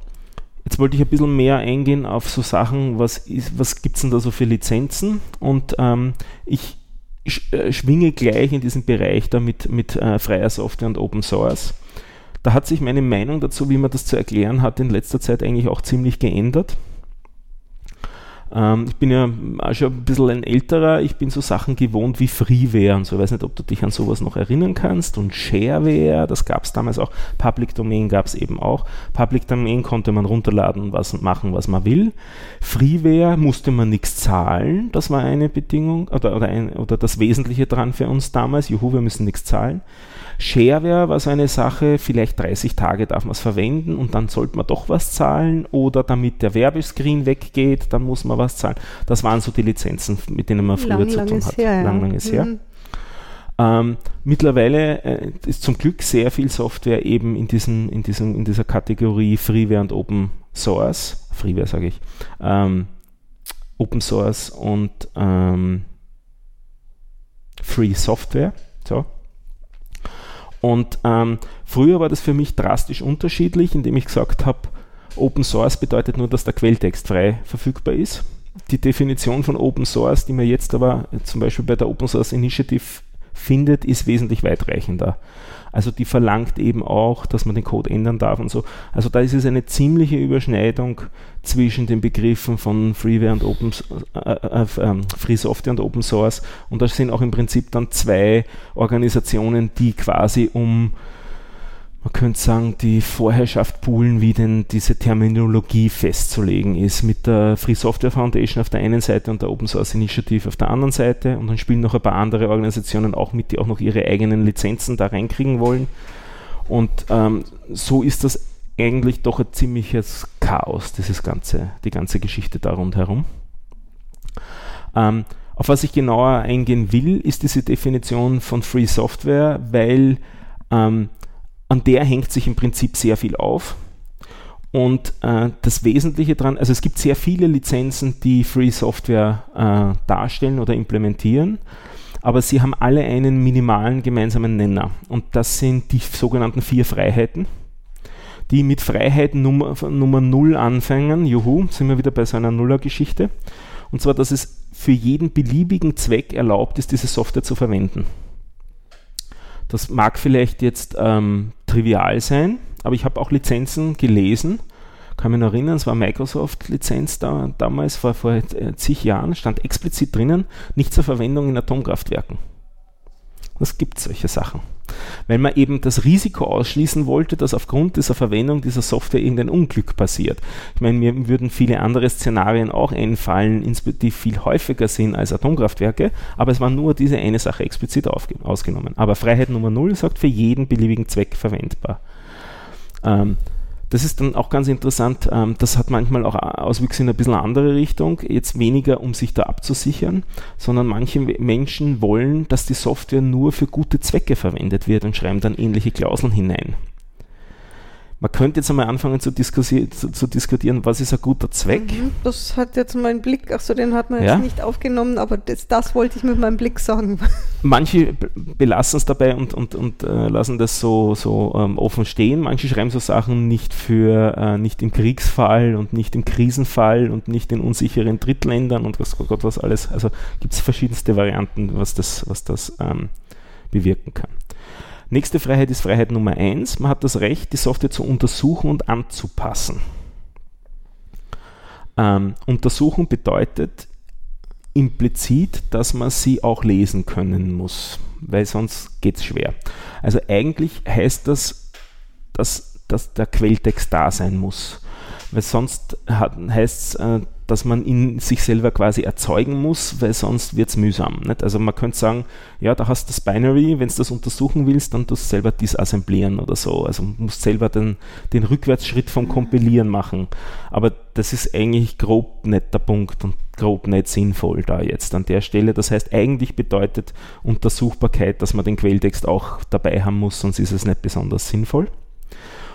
Jetzt wollte ich ein bisschen mehr eingehen auf so Sachen, was, was gibt es denn da so für Lizenzen? Und ähm, ich schwinge gleich in diesen Bereich da mit, mit äh, freier Software und Open Source. Da hat sich meine Meinung dazu, wie man das zu erklären hat, in letzter Zeit eigentlich auch ziemlich geändert. Ähm, ich bin ja auch schon ein bisschen ein älterer, ich bin so Sachen gewohnt wie Freeware und so. Ich weiß nicht, ob du dich an sowas noch erinnern kannst. Und Shareware, das gab es damals auch. Public Domain gab es eben auch. Public Domain konnte man runterladen was machen, was man will. Freeware musste man nichts zahlen, das war eine Bedingung oder, oder, ein, oder das Wesentliche dran für uns damals. Juhu, wir müssen nichts zahlen. Shareware war so eine Sache, vielleicht 30 Tage darf man es verwenden und dann sollte man doch was zahlen oder damit der Werbescreen weggeht, dann muss man was zahlen. Das waren so die Lizenzen, mit denen man früher lang, zu tun hat. Her, lang, lang ist her. Mhm. Ähm, mittlerweile äh, ist zum Glück sehr viel Software eben in, diesen, in, diesen, in dieser Kategorie Freeware und Open Source, Freeware sage ich, ähm, Open Source und ähm, Free Software. So. Und ähm, früher war das für mich drastisch unterschiedlich, indem ich gesagt habe, Open Source bedeutet nur, dass der Quelltext frei verfügbar ist. Die Definition von Open Source, die man jetzt aber zum Beispiel bei der Open Source Initiative findet, ist wesentlich weitreichender. Also die verlangt eben auch, dass man den Code ändern darf und so. Also da ist es eine ziemliche Überschneidung zwischen den Begriffen von Freeware und Open äh, äh, äh, Free Software und Open Source. Und da sind auch im Prinzip dann zwei Organisationen, die quasi um man könnte sagen, die Vorherrschaft poolen, wie denn diese Terminologie festzulegen ist, mit der Free Software Foundation auf der einen Seite und der Open Source Initiative auf der anderen Seite. Und dann spielen noch ein paar andere Organisationen auch mit, die auch noch ihre eigenen Lizenzen da reinkriegen wollen. Und ähm, so ist das eigentlich doch ein ziemliches Chaos, dieses ganze, die ganze Geschichte da rundherum. Ähm, auf was ich genauer eingehen will, ist diese Definition von Free Software, weil ähm, an der hängt sich im Prinzip sehr viel auf. Und äh, das Wesentliche daran, also es gibt sehr viele Lizenzen, die Free Software äh, darstellen oder implementieren, aber sie haben alle einen minimalen gemeinsamen Nenner. Und das sind die sogenannten vier Freiheiten, die mit Freiheit Nummer, Nummer 0 anfangen. Juhu, sind wir wieder bei so einer Nuller-Geschichte. Und zwar, dass es für jeden beliebigen Zweck erlaubt ist, diese Software zu verwenden. Das mag vielleicht jetzt ähm, trivial sein, aber ich habe auch Lizenzen gelesen. Kann mich noch erinnern, es war Microsoft-Lizenz da, damals, vor, vor äh, zig Jahren, stand explizit drinnen, nicht zur Verwendung in Atomkraftwerken. Es gibt solche Sachen weil man eben das Risiko ausschließen wollte, dass aufgrund dieser Verwendung dieser Software irgendein Unglück passiert. Ich meine, mir würden viele andere Szenarien auch einfallen, die viel häufiger sind als Atomkraftwerke, aber es war nur diese eine Sache explizit ausgenommen. Aber Freiheit Nummer Null sagt für jeden beliebigen Zweck verwendbar. Ähm, das ist dann auch ganz interessant. Ähm, das hat manchmal auch Auswüchse in ein bisschen andere Richtung. Jetzt weniger, um sich da abzusichern, sondern manche Menschen wollen, dass die Software nur für gute Zwecke verwendet wird und schreiben dann ähnliche Klauseln hinein. Man könnte jetzt einmal anfangen zu, diskussi zu, zu, diskutieren, was ist ein guter Zweck. Mhm, das hat jetzt mein Blick, achso, den hat man ja? jetzt nicht aufgenommen, aber das, das, wollte ich mit meinem Blick sagen. [LAUGHS] Manche belassen es dabei und, und, und äh, lassen das so, so ähm, offen stehen. Manche schreiben so Sachen nicht für, äh, nicht im Kriegsfall und nicht im Krisenfall und nicht in unsicheren Drittländern und was Gott was alles. Also gibt es verschiedenste Varianten, was das, was das ähm, bewirken kann. Nächste Freiheit ist Freiheit Nummer eins. Man hat das Recht, die Software zu untersuchen und anzupassen. Ähm, untersuchen bedeutet implizit, dass man sie auch lesen können muss, weil sonst geht es schwer. Also eigentlich heißt das, dass, dass der Quelltext da sein muss, weil sonst heißt es, äh, dass man ihn sich selber quasi erzeugen muss, weil sonst wird es mühsam. Nicht? Also man könnte sagen, ja, da hast du das Binary, wenn du das untersuchen willst, dann tust du selber disassemblieren oder so. Also musst selber den, den Rückwärtsschritt vom Kompilieren machen. Aber das ist eigentlich grob nicht der Punkt und grob nicht sinnvoll da jetzt an der Stelle. Das heißt, eigentlich bedeutet Untersuchbarkeit, dass man den Quelltext auch dabei haben muss, sonst ist es nicht besonders sinnvoll.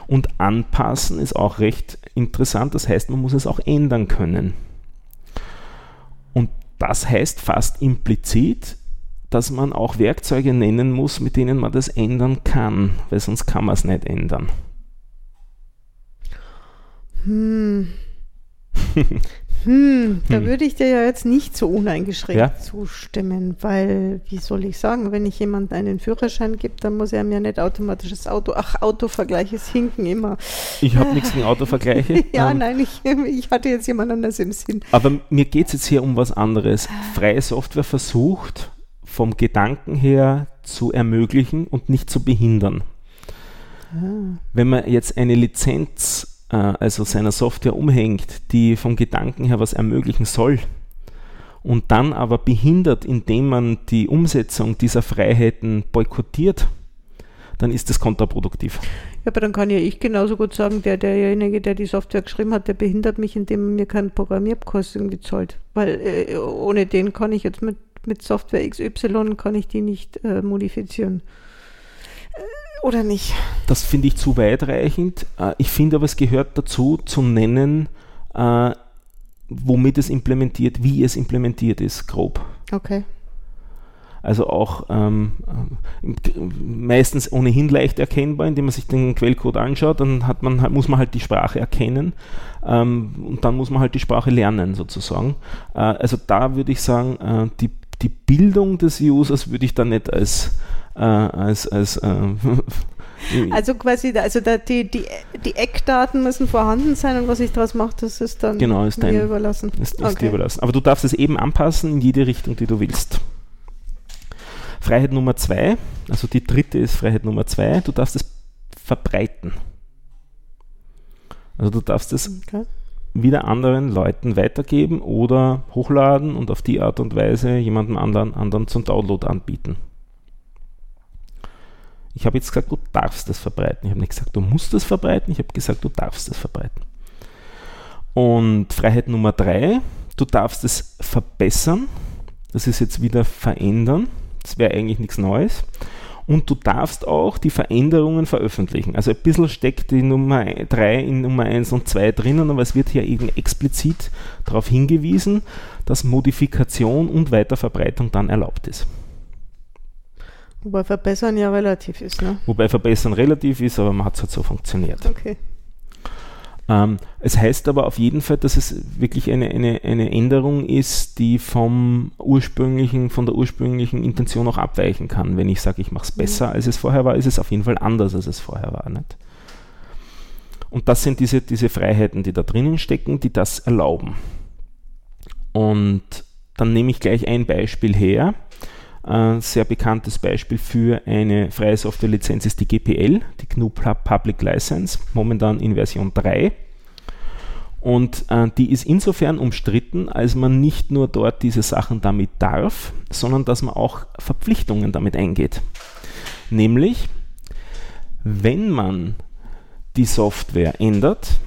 Und anpassen ist auch recht interessant, das heißt, man muss es auch ändern können. Und das heißt fast implizit, dass man auch Werkzeuge nennen muss, mit denen man das ändern kann, weil sonst kann man es nicht ändern. Hm. [LAUGHS] Hm, da hm. würde ich dir ja jetzt nicht so uneingeschränkt ja? zustimmen, weil, wie soll ich sagen, wenn ich jemandem einen Führerschein gebe, dann muss er mir nicht automatisch das Auto, ach, Autovergleiche hinken immer. Ich habe nichts gegen Autovergleiche. [LAUGHS] ja, ähm, nein, ich, ich hatte jetzt jemand anders im Sinn. Aber mir geht es jetzt hier um was anderes. Freie Software versucht, vom Gedanken her zu ermöglichen und nicht zu behindern. Ah. Wenn man jetzt eine Lizenz äh, also seiner Software umhängt, die vom Gedanken her was ermöglichen soll und dann aber behindert, indem man die Umsetzung dieser Freiheiten boykottiert, dann ist das kontraproduktiv. Ja, aber dann kann ja ich genauso gut sagen, der, derjenige, der die Software geschrieben hat, der behindert mich, indem er mir keinen Programmierkurs irgendwie zahlt. Weil äh, ohne den kann ich jetzt mit, mit Software XY kann ich die nicht äh, modifizieren. Oder nicht? Das finde ich zu weitreichend. Äh, ich finde aber, es gehört dazu, zu nennen, äh, womit es implementiert, wie es implementiert ist, grob. Okay. Also auch ähm, äh, meistens ohnehin leicht erkennbar, indem man sich den Quellcode anschaut, dann hat man, muss man halt die Sprache erkennen ähm, und dann muss man halt die Sprache lernen sozusagen. Äh, also da würde ich sagen, äh, die, die Bildung des Users würde ich da nicht als äh, als, als äh, [LAUGHS] also quasi, also da, die, die, die Eckdaten müssen vorhanden sein und was ich daraus mache, das ist dann genau, ist mir dein, überlassen. Ist, ist okay. dir überlassen. Aber du darfst es eben anpassen in jede Richtung, die du willst. Freiheit Nummer zwei, also die dritte ist Freiheit Nummer zwei, du darfst es verbreiten. Also du darfst es okay. Wieder anderen Leuten weitergeben oder hochladen und auf die Art und Weise jemandem anderen, anderen zum Download anbieten. Ich habe jetzt gesagt, du darfst es verbreiten. Ich habe nicht gesagt, du musst es verbreiten. Ich habe gesagt, du darfst es verbreiten. Und Freiheit Nummer drei, du darfst es verbessern. Das ist jetzt wieder verändern. Das wäre eigentlich nichts Neues. Und du darfst auch die Veränderungen veröffentlichen. Also ein bisschen steckt die Nummer 3 in Nummer 1 und 2 drinnen, aber es wird hier eben explizit darauf hingewiesen, dass Modifikation und Weiterverbreitung dann erlaubt ist. Wobei verbessern ja relativ ist, ne? Wobei verbessern relativ ist, aber man hat es halt so funktioniert. Okay. Ähm, es heißt aber auf jeden Fall, dass es wirklich eine, eine, eine Änderung ist, die vom ursprünglichen, von der ursprünglichen Intention auch abweichen kann. Wenn ich sage, ich mache es mhm. besser, als es vorher war, ist es auf jeden Fall anders, als es vorher war. Nicht? Und das sind diese, diese Freiheiten, die da drinnen stecken, die das erlauben. Und dann nehme ich gleich ein Beispiel her. Ein sehr bekanntes Beispiel für eine freie Softwarelizenz ist die GPL, die GNU Public License, momentan in Version 3. Und äh, die ist insofern umstritten, als man nicht nur dort diese Sachen damit darf, sondern dass man auch Verpflichtungen damit eingeht. Nämlich, wenn man die Software ändert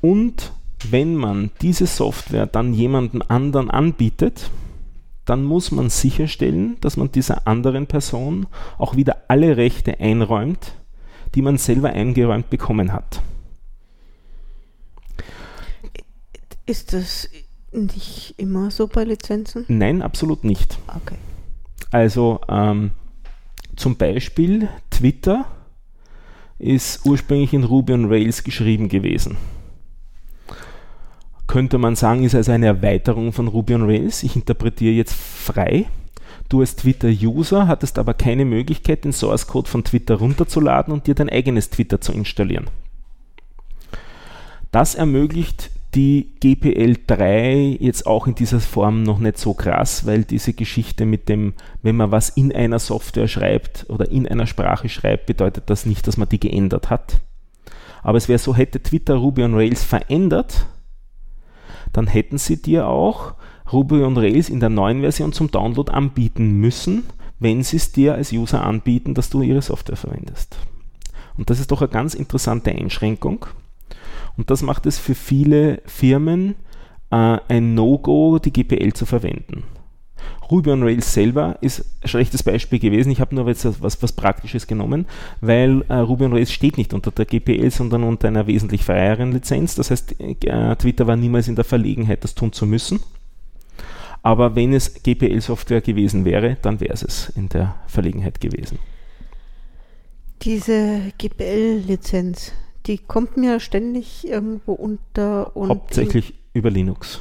und wenn man diese Software dann jemandem anderen anbietet, dann muss man sicherstellen, dass man dieser anderen Person auch wieder alle Rechte einräumt, die man selber eingeräumt bekommen hat. Ist das nicht immer so bei Lizenzen? Nein, absolut nicht. Okay. Also ähm, zum Beispiel Twitter ist ursprünglich in Ruby on Rails geschrieben gewesen. Könnte man sagen, ist also eine Erweiterung von Ruby on Rails. Ich interpretiere jetzt frei. Du als Twitter-User hattest aber keine Möglichkeit, den Source Code von Twitter runterzuladen und dir dein eigenes Twitter zu installieren. Das ermöglicht die GPL 3 jetzt auch in dieser Form noch nicht so krass, weil diese Geschichte mit dem, wenn man was in einer Software schreibt oder in einer Sprache schreibt, bedeutet das nicht, dass man die geändert hat. Aber es wäre so, hätte Twitter Ruby on Rails verändert, dann hätten sie dir auch Ruby on Rails in der neuen Version zum Download anbieten müssen, wenn sie es dir als User anbieten, dass du ihre Software verwendest. Und das ist doch eine ganz interessante Einschränkung. Und das macht es für viele Firmen äh, ein No-Go, die GPL zu verwenden. Ruby on Rails selber ist ein schlechtes Beispiel gewesen. Ich habe nur jetzt was, was Praktisches genommen, weil äh, Ruby on Rails steht nicht unter der GPL, sondern unter einer wesentlich freieren Lizenz. Das heißt, äh, Twitter war niemals in der Verlegenheit, das tun zu müssen. Aber wenn es GPL-Software gewesen wäre, dann wäre es in der Verlegenheit gewesen. Diese GPL-Lizenz, die kommt mir ständig irgendwo unter. Und Hauptsächlich über Linux.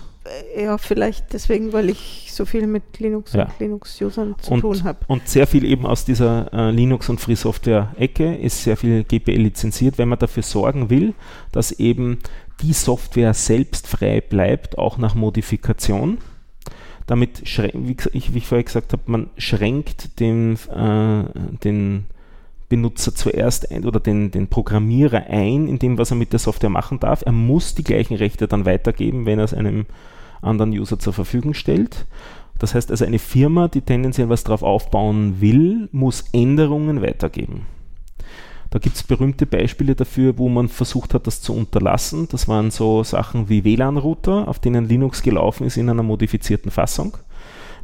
Äh, ja, vielleicht deswegen, weil ich so viel mit Linux ja. und Linux-Usern zu und, tun habe. Und sehr viel eben aus dieser äh, Linux- und Free Software-Ecke ist sehr viel GPL lizenziert, wenn man dafür sorgen will, dass eben die Software selbst frei bleibt, auch nach Modifikation. Damit, wie ich, wie ich vorher gesagt habe, man schränkt den, äh, den Benutzer zuerst ein oder den, den Programmierer ein in dem, was er mit der Software machen darf. Er muss die gleichen Rechte dann weitergeben, wenn er es einem anderen User zur Verfügung stellt. Das heißt also, eine Firma, die tendenziell was drauf aufbauen will, muss Änderungen weitergeben. Da gibt es berühmte Beispiele dafür, wo man versucht hat, das zu unterlassen. Das waren so Sachen wie WLAN-Router, auf denen Linux gelaufen ist in einer modifizierten Fassung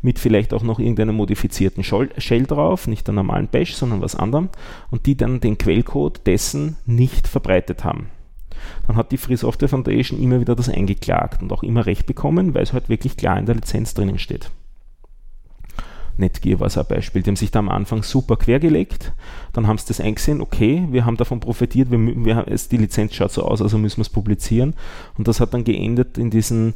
mit vielleicht auch noch irgendeinem modifizierten Shell drauf, nicht der normalen Bash, sondern was anderem, und die dann den Quellcode dessen nicht verbreitet haben. Dann hat die Free Software Foundation immer wieder das eingeklagt und auch immer recht bekommen, weil es halt wirklich klar in der Lizenz drinnen steht. Netgear war so ein Beispiel. Die haben sich da am Anfang super quergelegt, dann haben sie das eingesehen, okay, wir haben davon profitiert, wir, wir, die Lizenz schaut so aus, also müssen wir es publizieren. Und das hat dann geendet in diesen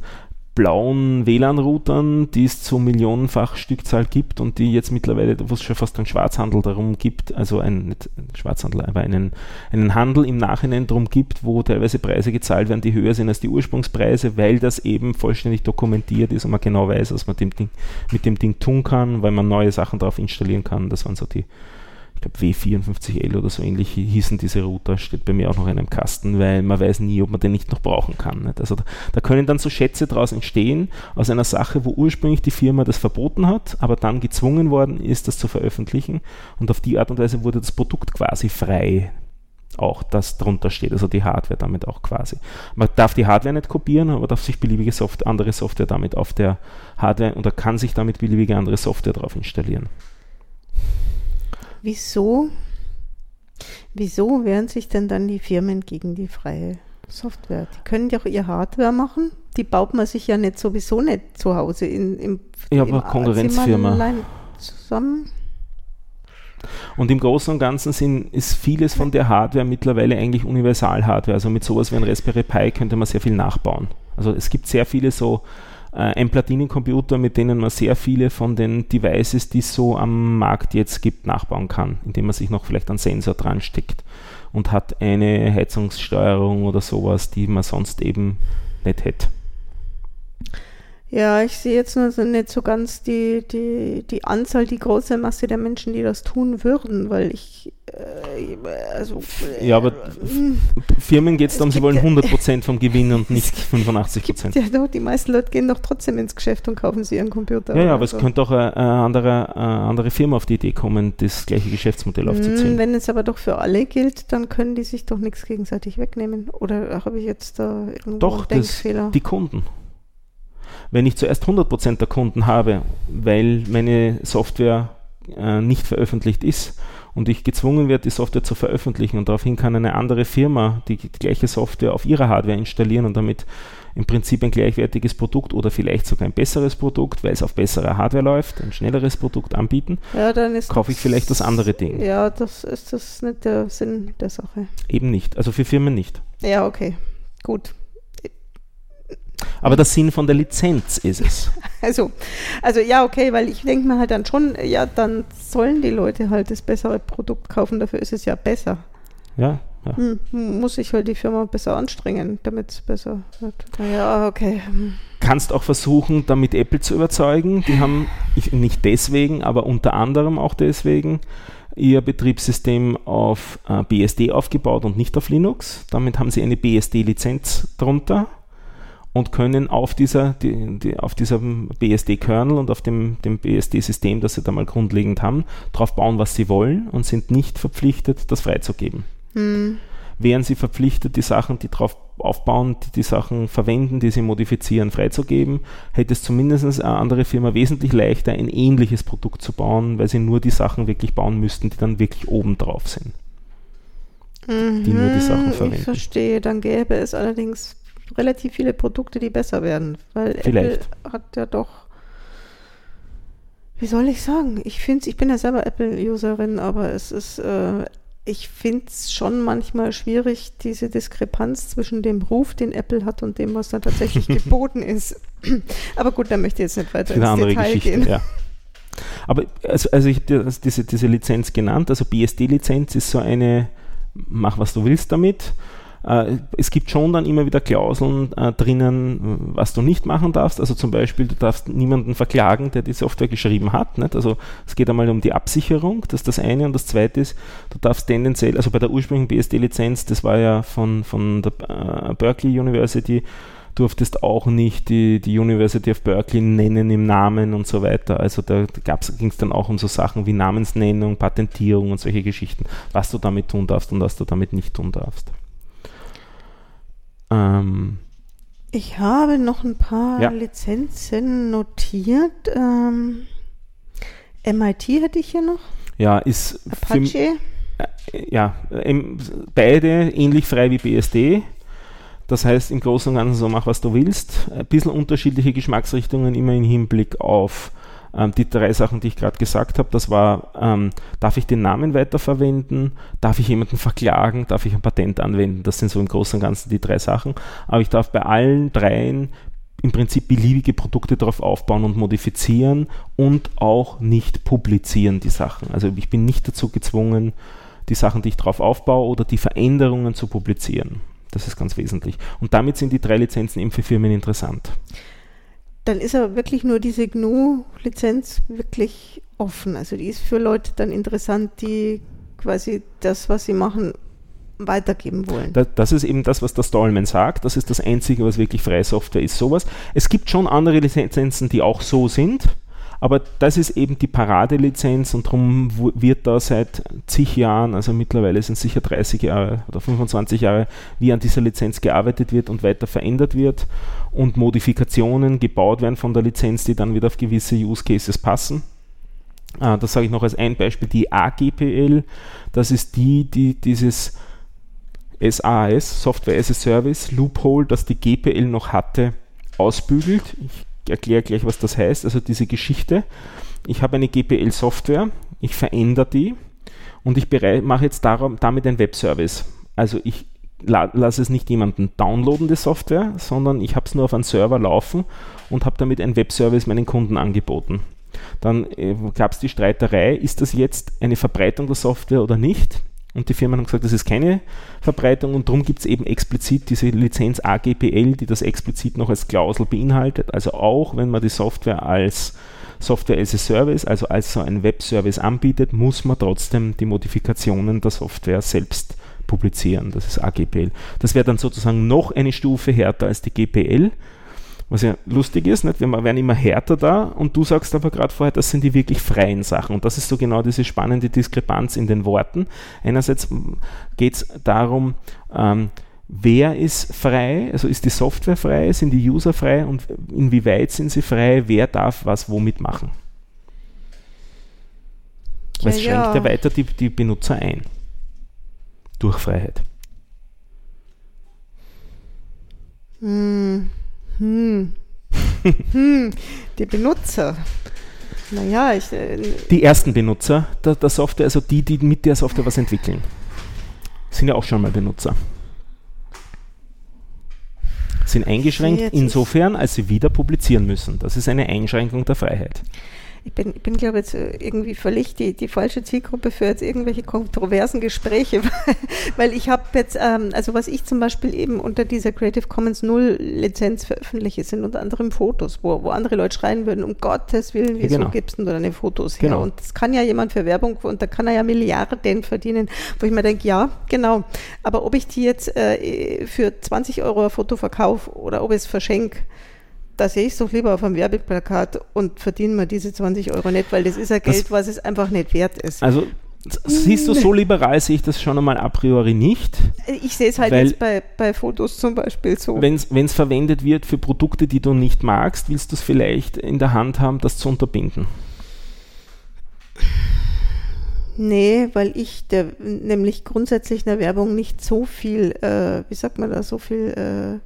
blauen WLAN-Routern, die es zu millionenfach Stückzahl gibt und die jetzt mittlerweile, wo es schon fast einen Schwarzhandel darum gibt, also ein, nicht Schwarzhandel, aber einen, einen Handel im Nachhinein darum gibt, wo teilweise Preise gezahlt werden, die höher sind als die Ursprungspreise, weil das eben vollständig dokumentiert ist und man genau weiß, was man dem Ding, mit dem Ding tun kann, weil man neue Sachen darauf installieren kann. Das waren so die ich glaube W54L oder so ähnlich hießen diese Router, steht bei mir auch noch in einem Kasten, weil man weiß nie, ob man den nicht noch brauchen kann. Nicht? Also da, da, können dann so Schätze daraus entstehen, aus einer Sache, wo ursprünglich die Firma das verboten hat, aber dann gezwungen worden ist, das zu veröffentlichen und auf die Art und Weise wurde das Produkt quasi frei auch das drunter steht, also die Hardware damit auch quasi. Man darf die Hardware nicht kopieren, aber darf sich beliebige Software, andere Software damit auf der Hardware oder kann sich damit beliebige andere Software drauf installieren. Wieso, wieso wehren sich denn dann die Firmen gegen die freie Software? Die können ja auch ihr Hardware machen. Die baut man sich ja nicht sowieso nicht zu Hause in, im, ja, aber Konkurrenzfirma. zusammen. Und im Großen und Ganzen sind, ist vieles von der Hardware mittlerweile eigentlich Universal-Hardware. Also mit sowas wie ein Raspberry Pi könnte man sehr viel nachbauen. Also es gibt sehr viele so ein Platinencomputer, mit denen man sehr viele von den Devices, die es so am Markt jetzt gibt, nachbauen kann, indem man sich noch vielleicht einen Sensor dran steckt und hat eine Heizungssteuerung oder sowas, die man sonst eben nicht hätte. Ja, ich sehe jetzt nur nicht so ganz die, die, die Anzahl, die große Masse der Menschen, die das tun würden, weil ich, äh, also. Äh, ja, aber äh, Firmen geht es darum, sie wollen 100% vom Gewinn und [LAUGHS] nicht 85%. Ja, doch, die meisten Leute gehen doch trotzdem ins Geschäft und kaufen sich ihren Computer. Ja, ja, aber also. es könnte auch eine, eine, andere, eine andere Firma auf die Idee kommen, das gleiche Geschäftsmodell hm, aufzuziehen. Wenn es aber doch für alle gilt, dann können die sich doch nichts gegenseitig wegnehmen. Oder habe ich jetzt da irgendwo doch, einen Denkfehler? Doch, die Kunden. Wenn ich zuerst 100% der Kunden habe, weil meine Software äh, nicht veröffentlicht ist und ich gezwungen werde, die Software zu veröffentlichen und daraufhin kann eine andere Firma die, die gleiche Software auf ihrer Hardware installieren und damit im Prinzip ein gleichwertiges Produkt oder vielleicht sogar ein besseres Produkt, weil es auf besserer Hardware läuft, ein schnelleres Produkt anbieten, ja, kaufe ich vielleicht das andere Ding. Ja, das ist das nicht der Sinn der Sache. Eben nicht, also für Firmen nicht. Ja, okay, gut. Aber der Sinn von der Lizenz ist es. [LAUGHS] Also, also ja, okay, weil ich denke mir halt dann schon, ja, dann sollen die Leute halt das bessere Produkt kaufen, dafür ist es ja besser. Ja, ja. Hm, muss sich halt die Firma besser anstrengen, damit es besser wird. Ja, okay. Hm. Kannst auch versuchen, damit Apple zu überzeugen. Die haben, ich, nicht deswegen, aber unter anderem auch deswegen, ihr Betriebssystem auf äh, BSD aufgebaut und nicht auf Linux. Damit haben sie eine BSD-Lizenz drunter und können auf dieser, die, die, auf diesem BSD-Kernel und auf dem, dem BSD-System, das sie da mal grundlegend haben, drauf bauen, was sie wollen und sind nicht verpflichtet, das freizugeben. Hm. Wären sie verpflichtet, die Sachen, die drauf aufbauen, die die Sachen verwenden, die sie modifizieren, freizugeben, hätte es zumindest eine andere Firma wesentlich leichter, ein ähnliches Produkt zu bauen, weil sie nur die Sachen wirklich bauen müssten, die dann wirklich oben drauf sind. Mhm, die nur die Sachen verwenden. Ich verstehe, dann gäbe es allerdings relativ viele Produkte, die besser werden, weil Vielleicht. Apple hat ja doch wie soll ich sagen? Ich finde ich bin ja selber Apple-Userin, aber es ist, äh, ich finde es schon manchmal schwierig, diese Diskrepanz zwischen dem Ruf, den Apple hat und dem, was dann tatsächlich [LAUGHS] geboten ist. Aber gut, da möchte ich jetzt nicht weiter ins Detail Geschichte, gehen. Ja. Aber also, also ich habe diese, diese Lizenz genannt, also BSD-Lizenz ist so eine, mach was du willst damit. Äh, es gibt schon dann immer wieder Klauseln äh, drinnen, was du nicht machen darfst. Also zum Beispiel, du darfst niemanden verklagen, der die Software geschrieben hat. Nicht? Also es geht einmal um die Absicherung, das ist das eine. Und das zweite ist, du darfst tendenziell, also bei der ursprünglichen BSD-Lizenz, das war ja von, von der äh, Berkeley University, durftest auch nicht die, die University of Berkeley nennen im Namen und so weiter. Also da ging es dann auch um so Sachen wie Namensnennung, Patentierung und solche Geschichten, was du damit tun darfst und was du damit nicht tun darfst. Ähm, ich habe noch ein paar ja. Lizenzen notiert. Ähm, MIT hätte ich hier noch. Ja, ist Apache. Für, äh, ja, beide ähnlich frei wie BSD. Das heißt, im Großen und Ganzen so mach, was du willst. Ein bisschen unterschiedliche Geschmacksrichtungen immer im Hinblick auf ähm, die drei Sachen, die ich gerade gesagt habe, das war, ähm, darf ich den Namen weiterverwenden? Darf ich jemanden verklagen? Darf ich ein Patent anwenden? Das sind so im Großen und Ganzen die drei Sachen. Aber ich darf bei allen dreien im Prinzip beliebige Produkte darauf aufbauen und modifizieren und auch nicht publizieren die Sachen. Also ich bin nicht dazu gezwungen, die Sachen, die ich darauf aufbaue oder die Veränderungen zu publizieren. Das ist ganz wesentlich. Und damit sind die drei Lizenzen eben für Firmen interessant dann ist aber wirklich nur diese GNU-Lizenz wirklich offen. Also die ist für Leute dann interessant, die quasi das, was sie machen, weitergeben wollen. Das, das, ist eben das, was der Stallman sagt. Das ist das Einzige, was wirklich freie Software ist. Sowas. Es gibt schon andere Lizenzen, die auch so sind. Aber das ist eben die Paradelizenz und darum wird da seit zig Jahren, also mittlerweile sind sicher 30 Jahre oder 25 Jahre, wie an dieser Lizenz gearbeitet wird und weiter verändert wird und Modifikationen gebaut werden von der Lizenz, die dann wieder auf gewisse Use Cases passen. Äh, das sage ich noch als ein Beispiel, die AGPL, das ist die, die dieses SAS, Software as a Service, Loophole, das die GPL noch hatte, ausbügelt. Ich erkläre gleich, was das heißt. Also diese Geschichte. Ich habe eine GPL-Software, ich verändere die und ich mache jetzt darum, damit einen Webservice. Also ich la lasse es nicht jemanden downloaden, die Software, sondern ich habe es nur auf einem Server laufen und habe damit einen Webservice meinen Kunden angeboten. Dann äh, gab es die Streiterei, ist das jetzt eine Verbreitung der Software oder nicht? Und die Firmen haben gesagt, das ist keine Verbreitung und darum gibt es eben explizit diese Lizenz AGPL, die das explizit noch als Klausel beinhaltet. Also auch wenn man die Software als Software as a Service, also als so ein Webservice anbietet, muss man trotzdem die Modifikationen der Software selbst publizieren. Das ist AGPL. Das wäre dann sozusagen noch eine Stufe härter als die GPL was ja lustig ist, nicht? wir werden immer härter da und du sagst aber gerade vorher, das sind die wirklich freien Sachen und das ist so genau diese spannende Diskrepanz in den Worten. Einerseits geht es darum, ähm, wer ist frei, also ist die Software frei, sind die User frei und inwieweit sind sie frei, wer darf was womit machen. Weil es Ja, schränkt ja ja. weiter die, die Benutzer ein. Durch Freiheit. Hm. Hm. hm. Die Benutzer. Naja, ich. Äh, Die ersten Benutzer der, der Software, also die, die mit der Software was entwickeln, sind ja auch schon mal Benutzer. Sind eingeschränkt insofern, als sie wieder publizieren müssen. Das ist eine Einschränkung der Freiheit. Ich bin, ich bin glaube jetzt äh, irgendwie völlig die, die falsche Zielgruppe für jetzt irgendwelche kontroversen Gespräche, [LAUGHS] weil, weil ich habe jetzt, ähm, also was ich zum Beispiel eben unter dieser Creative Commons Null Lizenz veröffentliche, sind unter anderem Fotos, wo, wo andere Leute schreien würden, um Gottes Willen, Ja, wieso genau. gibst du deine Fotos her? Genau. Und das kann ja jemand für Werbung und da kann er ja Milliarden verdienen, wo ich mir denke, ja, genau, aber ob ich die jetzt äh, für 20 Euro ein Foto verkaufe oder ob ich es verschenke, da sehe ich es doch lieber auf einem Werbeplakat und verdiene mir diese 20 Euro nicht, weil das ist ja Das- Geld, was es einfach nicht wert ist. Also siehst du, so liberal sehe ich das schon einmal a priori nicht. Ich sehe es halt jetzt bei, bei Fotos zum Beispiel so. Wenn es verwendet wird für Produkte, die du nicht magst, willst du es vielleicht in der Hand haben, das zu unterbinden. Nee, weil ich der, nämlich grundsätzlich einer Werbung nicht so viel, äh, wie sagt man da, so viel, äh,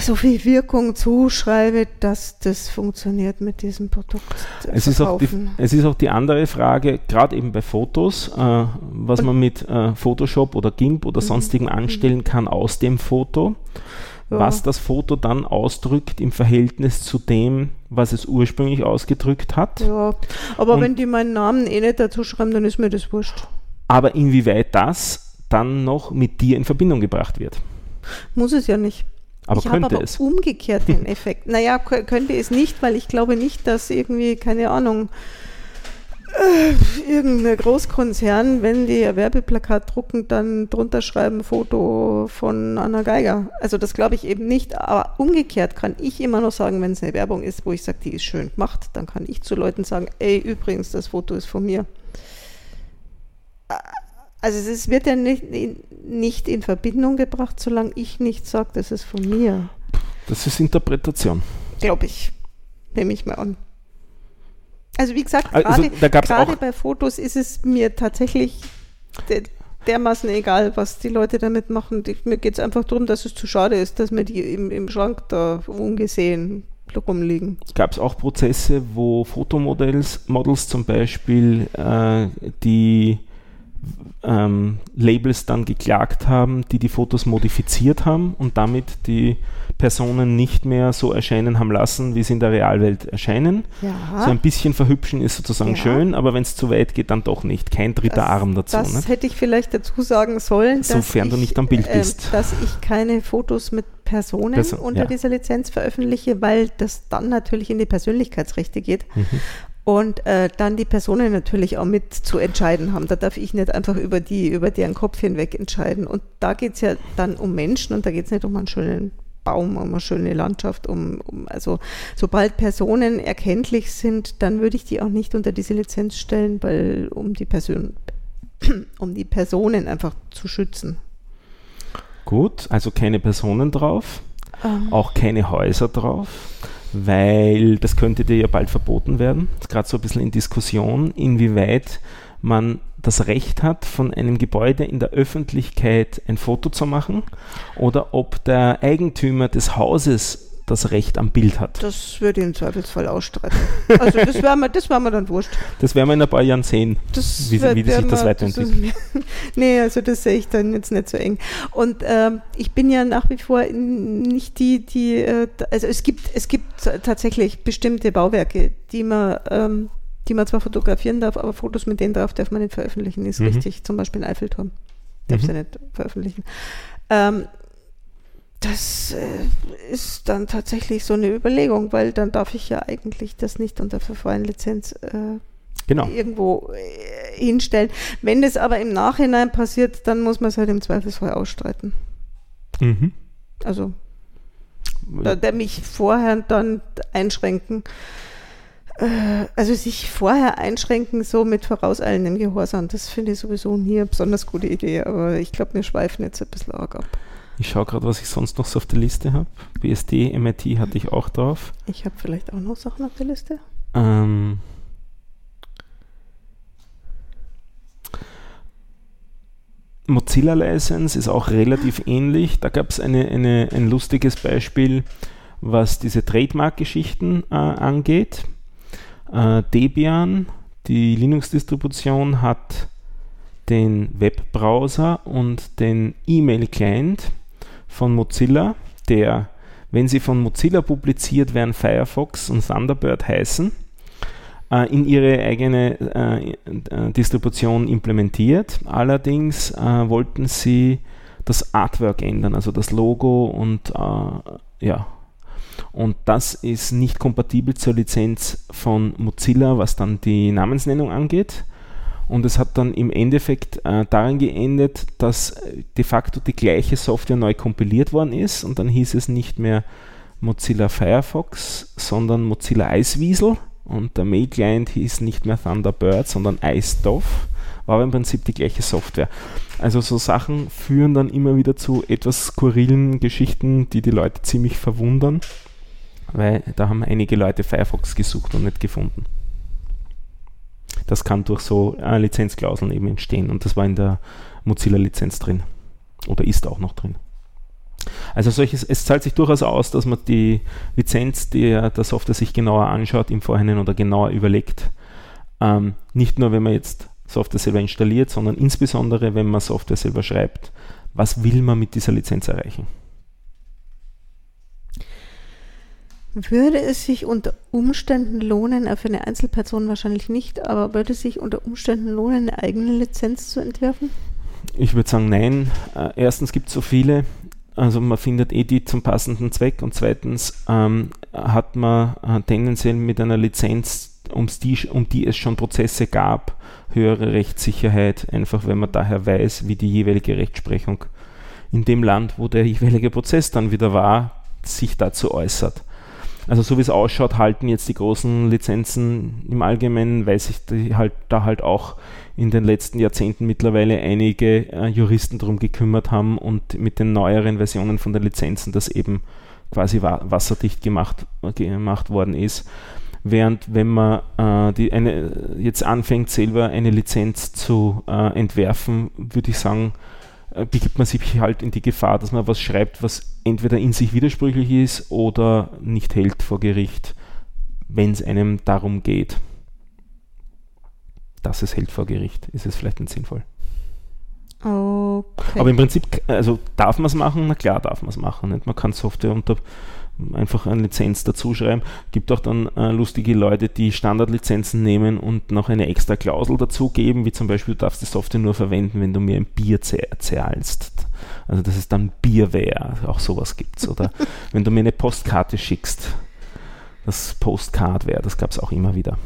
so viel Wirkung zuschreibe, dass das funktioniert mit diesem Produkt. Es ist, auch die, es ist auch die andere Frage, gerade eben bei Fotos, äh, was man mit äh, Photoshop oder GIMP oder sonstigem anstellen kann aus dem Foto, Ja. was das Foto dann ausdrückt im Verhältnis zu dem, was es ursprünglich ausgedrückt hat, Ja, aber Und- wenn die meinen Namen eh nicht dazu schreiben, dann ist mir das wurscht. aber inwieweit das dann noch mit dir in Verbindung gebracht wird. Muss es ja nicht. Aber ich habe könnte aber es. umgekehrt den [LAUGHS] Effekt. Naja, kö- könnte es nicht, weil ich glaube nicht, dass irgendwie, keine Ahnung, äh, irgendein Großkonzern, wenn die ein Werbeplakat drucken, dann drunter schreiben Foto von Anna Geiger. Also das glaube ich eben nicht. Aber umgekehrt kann ich immer noch sagen, wenn es eine Werbung ist, wo ich sage, die ist schön gemacht, dann kann ich zu Leuten sagen, ey, übrigens, das Foto ist von mir. Also es wird ja nicht in, nicht in Verbindung gebracht, solange ich nicht sage, das ist von mir. Das ist Interpretation. Glaube ich. Nehme ich mal an. Also wie gesagt, Also, gerade auch- bei Fotos ist es mir tatsächlich de dermaßen egal, was die Leute damit machen. Die, mir geht es einfach darum, dass es zu schade ist, dass mir die im, im Schrank da ungesehen rumliegen. Gab es auch Prozesse, wo Fotomodels Models zum Beispiel äh, die ähm, Labels dann geklagt haben, die die Fotos modifiziert haben und damit die Personen nicht mehr so erscheinen haben lassen, wie sie in der Realwelt erscheinen. Ja, So ein bisschen verhübschen ist sozusagen Ja. schön, aber wenn es zu weit geht, dann doch nicht. Kein dritter Das- Arm dazu. das Ne? hätte ich vielleicht dazu sagen sollen, dass Sofern du ich, nicht am Bild ähm, bist. dass ich keine Fotos mit Personen Person- unter ja. dieser Lizenz veröffentliche, weil das dann natürlich in die Persönlichkeitsrechte geht. Mhm. Und äh, dann die Personen natürlich auch mit zu entscheiden haben. Da darf ich nicht einfach über die, über deren Kopf hinweg entscheiden. Und da geht es ja dann um Menschen und da geht es nicht um einen schönen Baum, um eine schöne Landschaft, um, um also sobald Personen erkenntlich sind, dann würde ich die auch nicht unter diese Lizenz stellen, weil um die Person, [CLEARS THROAT] um die Personen einfach zu schützen. Gut, also keine Personen drauf. Ähm, auch keine Häuser drauf, weil das könnte dir ja bald verboten werden. Das ist gerade so ein bisschen in Diskussion, inwieweit man das Recht hat, von einem Gebäude in der Öffentlichkeit ein Foto zu machen oder ob der Eigentümer des Hauses das Recht am Bild hat. das würde ich im Zweifelsfall ausstreiten. Also das wäre mir, das wär mir dann wurscht. Das werden wir in ein paar Jahren sehen. Das Wie- wie sich das weiterentwickelt. [LAUGHS] nee, also das sehe ich dann jetzt nicht so eng. Und ähm, ich bin ja nach wie vor nicht die, die, äh, also es gibt, es gibt tatsächlich bestimmte Bauwerke, die man, ähm, die man zwar fotografieren darf, aber Fotos mit denen drauf darf man nicht veröffentlichen, ist Mhm. richtig. Zum Beispiel ein Eiffelturm. Darf Mhm. sie nicht veröffentlichen. Ähm, das äh, ist dann tatsächlich so eine Überlegung, weil dann darf ich ja eigentlich das nicht unter Verfallenlizenz äh, Genau. irgendwo äh, hinstellen. Wenn das aber im Nachhinein passiert, dann muss man es halt im Zweifelsfall ausstreiten. Mhm. Also da, der mich vorher dann einschränken. Äh, also sich vorher einschränken, so mit vorauseilendem Gehorsam, das finde ich sowieso nie eine besonders gute Idee, aber ich glaube, wir schweifen jetzt ein bisschen arg ab. Ich schaue gerade, was ich sonst noch so auf der Liste habe. BSD, MIT hatte ich auch drauf. Ich habe vielleicht auch noch Sachen auf der Liste. Ähm, Mozilla License ist auch relativ ähnlich. Da gab es eine, eine, ein lustiges Beispiel, was diese Trademark-Geschichten äh, angeht. Äh, Debian, die Linux-Distribution, hat den Webbrowser und den E-Mail-Client von Mozilla, der, wenn sie von Mozilla publiziert werden, Firefox und Thunderbird heißen äh, in ihre eigene äh, äh, Distribution implementiert. Allerdings wollten sie das Artwork ändern, also das Logo und ja. Und das ist nicht kompatibel zur Lizenz von Mozilla, was dann die Namensnennung angeht. Und es hat dann im Endeffekt äh, daran geendet, dass de facto die gleiche Software neu kompiliert worden ist. Und dann hieß es nicht mehr Mozilla Firefox, sondern Mozilla Iceweasel und der Mail-Client hieß nicht mehr Thunderbird, sondern iStuff, war aber im Prinzip die gleiche Software. Also so Sachen führen dann immer wieder zu etwas skurrilen Geschichten, die die Leute ziemlich verwundern, weil da haben einige Leute Firefox gesucht und nicht gefunden. Das kann durch so äh, Lizenzklauseln eben entstehen und das war in der Mozilla-Lizenz drin oder ist auch noch drin. Also solches, es zahlt sich durchaus aus, dass man die Lizenz der, der Software sich genauer anschaut im Vorhinein oder genauer überlegt. Ähm, nicht nur, wenn man jetzt Software selber installiert, sondern insbesondere, wenn man Software selber schreibt. Was will man mit dieser Lizenz erreichen? Würde es sich unter Umständen lohnen, äh, für eine Einzelperson wahrscheinlich nicht, aber würde es sich unter Umständen lohnen, eine eigene Lizenz zu entwerfen? Ich würde sagen, nein. Äh, erstens gibt es so viele, also man findet eh die zum passenden Zweck und zweitens ähm, hat man äh, tendenziell mit einer Lizenz, die, um die es schon Prozesse gab, höhere Rechtssicherheit, einfach wenn man daher weiß, wie die jeweilige Rechtsprechung in dem Land, wo der jeweilige Prozess dann wieder war, sich dazu äußert. Also so wie es ausschaut, halten jetzt die großen Lizenzen im Allgemeinen, weil sich halt da halt auch in den letzten Jahrzehnten mittlerweile einige äh, Juristen darum gekümmert haben und mit den neueren Versionen von den Lizenzen das eben quasi wa wasserdicht gemacht, gemacht worden ist. Während wenn man äh, die eine, jetzt anfängt, selber eine Lizenz zu äh, entwerfen, würde ich sagen, begibt man sich halt in die Gefahr, dass man was schreibt, was entweder in sich widersprüchlich ist oder nicht hält vor Gericht, wenn es einem darum geht dass es hält vor Gericht, ist es vielleicht nicht sinnvoll. Okay. Aber im Prinzip, also darf man es machen? Na klar darf man es machen. Nicht? Man kann Software unter einfach eine Lizenz dazuschreiben. Gibt auch dann äh, lustige Leute, die Standardlizenzen nehmen und noch eine extra Klausel dazugeben, wie zum Beispiel, du darfst die Software nur verwenden, wenn du mir ein Bier zahlst. Also das ist dann Bierware, auch sowas gibt es. Oder [LAUGHS] wenn du mir eine Postkarte schickst, das Postcardware, das gab es auch immer wieder.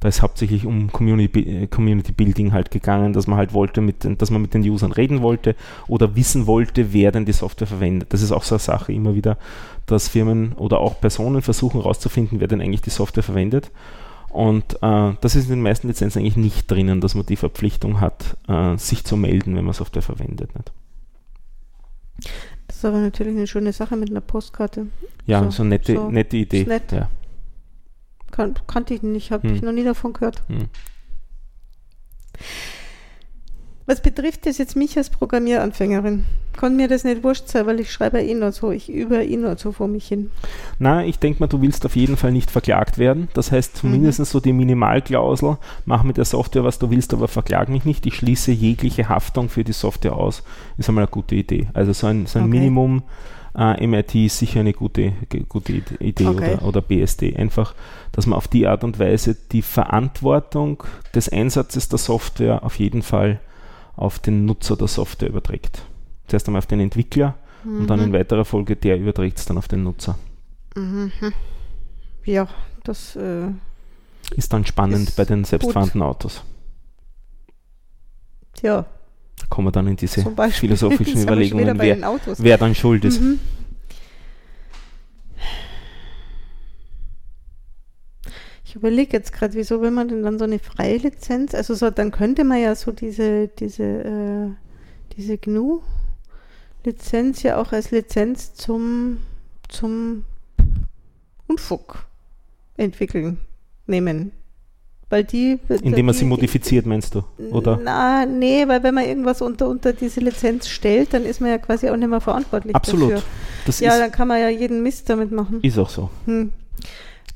Da ist hauptsächlich um Community, äh, Community Building halt gegangen, dass man halt wollte, mit dass man mit den Usern reden wollte oder wissen wollte, wer denn die Software verwendet. Das ist auch so eine Sache immer wieder, dass Firmen oder auch Personen versuchen herauszufinden, wer denn eigentlich die Software verwendet. Und äh, das ist in den meisten Lizenzen eigentlich nicht drinnen, dass man die Verpflichtung hat, äh, sich zu melden, wenn man Software verwendet. Nicht? Das ist aber natürlich eine schöne Sache mit einer Postkarte. Ja, so, so eine nette, so nette Idee. Nett. Ja. Kan kannte ich nicht, habe hm. ich noch nie davon gehört. Hm. Was betrifft das jetzt mich als Programmieranfängerin? Kann mir das nicht wurscht sein, weil ich schreibe eh nur so, ich übe eh nur so vor mich hin. Na, ich denke mal, du willst auf jeden Fall nicht verklagt werden. Das heißt, zumindest mhm. so die Minimalklausel, mach mit der Software, was du willst, aber verklag mich nicht. Ich schließe jegliche Haftung für die Software aus. Ist einmal eine gute Idee. Also so ein, so ein okay. Minimum äh, MIT ist sicher eine gute, gute Idee okay. oder, oder BSD. Einfach, dass man auf die Art und Weise die Verantwortung des Einsatzes der Software auf jeden Fall auf den Nutzer der Software überträgt. Zuerst einmal auf den Entwickler mhm. und dann in mhm. weiterer Folge, der überträgt es dann auf den Nutzer. Mhm. Ja, das äh, ist dann spannend ist bei den selbstfahrenden. Autos. Ja, da kommen wir dann in diese philosophischen [LAUGHS] Überlegungen, wer, wer, dann schuld ist. Mhm. Ich überlege jetzt gerade, wieso will man denn dann so eine freie Lizenz? Also so, dann könnte man ja so diese, diese, äh, diese GNU-Lizenz ja auch als Lizenz zum, zum Unfug entwickeln, nehmen. Weil die, Indem man sie modifiziert, meinst du? Oder? Na, nee, weil wenn man irgendwas unter, unter diese Lizenz stellt, dann ist man ja quasi auch nicht mehr verantwortlich Absolut. dafür. Das ja, dann kann man ja jeden Mist damit machen. ist auch so. Hm.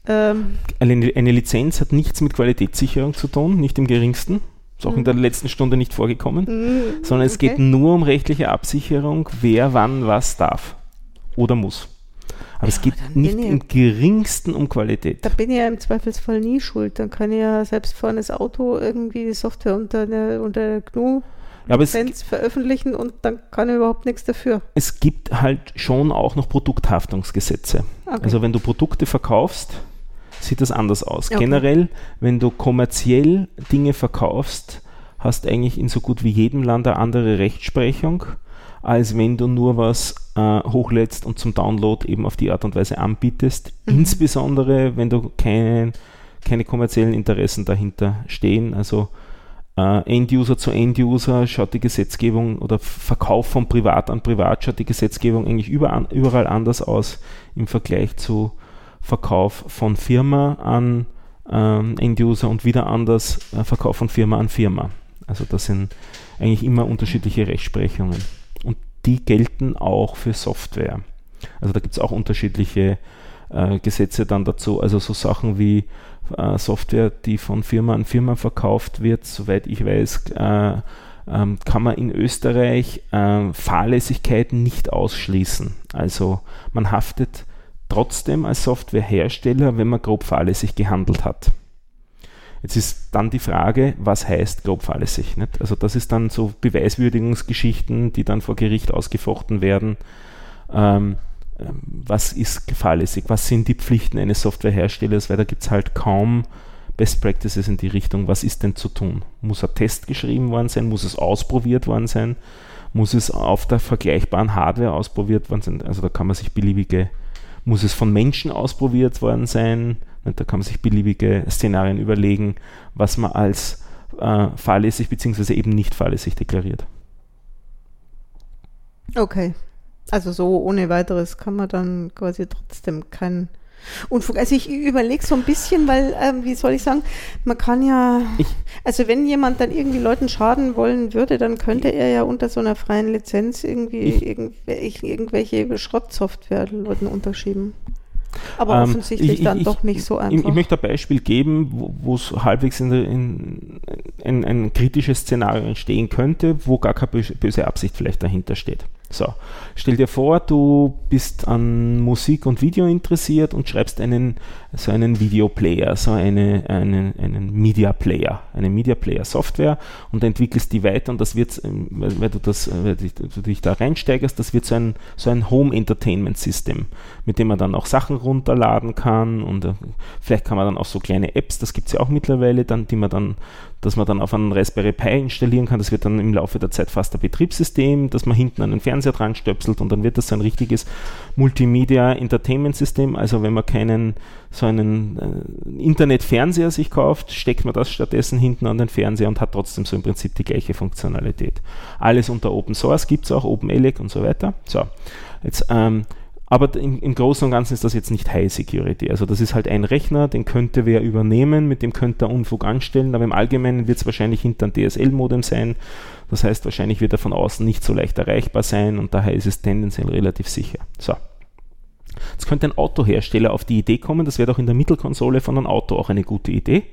Ähm, Eine, eine Lizenz hat nichts mit Qualitätssicherung zu tun, nicht im geringsten. Ist auch in der letzten Stunde nicht vorgekommen. mm, Sondern es okay. geht nur um rechtliche Absicherung, wer wann was darf oder muss. Aber es Ja, geht dann bin nicht ich- im geringsten um Qualität. Da bin ich ja im Zweifelsfall nie schuld. Dann kann ich ja selbst fahren das Auto irgendwie die Software unter der, unter der GNU Ja, es, Lizenz veröffentlichen und dann kann ich überhaupt nichts dafür. es gibt halt schon auch noch Produkthaftungsgesetze. Okay. Also wenn du Produkte verkaufst, sieht das anders aus. Okay. Generell, wenn du kommerziell Dinge verkaufst, hast eigentlich in so gut wie jedem Land eine andere Rechtsprechung, als wenn du nur was äh, hochlädst und zum Download eben auf die Art und Weise anbietest. Mhm. Insbesondere, wenn du keinen keine kommerziellen Interessen dahinter stehen. Also äh, End-User zu End-User schaut die Gesetzgebung oder Verkauf von Privat an Privat schaut die Gesetzgebung eigentlich überall, überall anders aus im Vergleich zu Verkauf von Firma an ähm, End-User und wieder anders äh, Verkauf von Firma an Firma. Also das sind eigentlich immer unterschiedliche Rechtsprechungen. Die gelten auch für Software. Also da gibt es auch unterschiedliche äh, Gesetze dann dazu. Also so Sachen wie äh, Software, die von Firma an Firma verkauft wird, soweit ich weiß, äh, ähm, kann man in Österreich äh, Fahrlässigkeiten nicht ausschließen. Also man haftet trotzdem als Softwarehersteller, wenn man grob fahrlässig gehandelt hat. Jetzt ist dann die Frage, was heißt grob fahrlässig? Nicht? Also das ist dann so Beweiswürdigungsgeschichten, die dann vor Gericht ausgefochten werden. Ähm, ähm, was ist fahrlässig? Was sind die Pflichten eines Softwareherstellers? Weil da gibt es halt kaum Best Practices in die Richtung, was ist denn zu tun? Muss ein Test geschrieben worden sein? Muss es ausprobiert worden sein? Muss es auf der vergleichbaren Hardware ausprobiert worden sein? Also da kann man sich beliebige, muss es von Menschen ausprobiert worden sein? Und Da kann man sich beliebige Szenarien überlegen, was man als äh, fahrlässig bzw. eben nicht fahrlässig deklariert. Okay. Also so ohne weiteres kann man dann quasi trotzdem keinen Unfug. Also ich überlege so ein bisschen, weil, ähm, wie soll ich sagen, man kann ja, Ich- also wenn jemand dann irgendwie Leuten schaden wollen würde, dann könnte er ja unter so einer freien Lizenz irgendwie Ich- irgendwelche, irgendwelche Schrottsoftware Leuten unterschieben. Aber Ähm, offensichtlich ich- ich- dann ich- doch nicht so Ich, einfach. ich möchte ein Beispiel geben, wo- es halbwegs in, der- in, ein, kritisches Szenario entstehen könnte, wo gar keine böse, böse Absicht vielleicht dahinter steht. So, stell dir vor, du bist an Musik und Video interessiert und schreibst einen, so einen Videoplayer, so eine, einen, einen Media Player, eine Media Player Software und entwickelst die weiter und das wird, ähm, weil, du, das, weil du dich da reinsteigerst, das wird so ein, so ein Home Entertainment System, mit dem man dann auch Sachen runterladen kann und äh, vielleicht kann man dann auch so kleine Apps, das gibt es ja auch mittlerweile, dann, die man dann, dass man dann auf einen Raspberry Pi installieren kann, das wird dann im Laufe der Zeit fast ein Betriebssystem, dass man hinten an den Fernseher dran stöpselt und dann wird das so ein richtiges Multimedia Entertainment System, also wenn man keinen so einen äh, Internet-Fernseher sich kauft, steckt man das stattdessen hinten an den Fernseher und hat trotzdem so im Prinzip die gleiche Funktionalität. Alles unter Open Source gibt es auch, OpenELEC und so weiter. So, jetzt ähm, aber im, im Großen und Ganzen ist das jetzt nicht High Security. Also das ist halt ein Rechner, den könnte wer übernehmen, mit dem könnte er Unfug anstellen, aber im Allgemeinen wird es wahrscheinlich hinter ein DSL-Modem sein. Das heißt, wahrscheinlich wird er von außen nicht so leicht erreichbar sein und daher ist es tendenziell relativ sicher. So. Jetzt könnte ein Autohersteller auf die Idee kommen, das wäre doch in der Mittelkonsole von einem Auto auch eine gute Idee,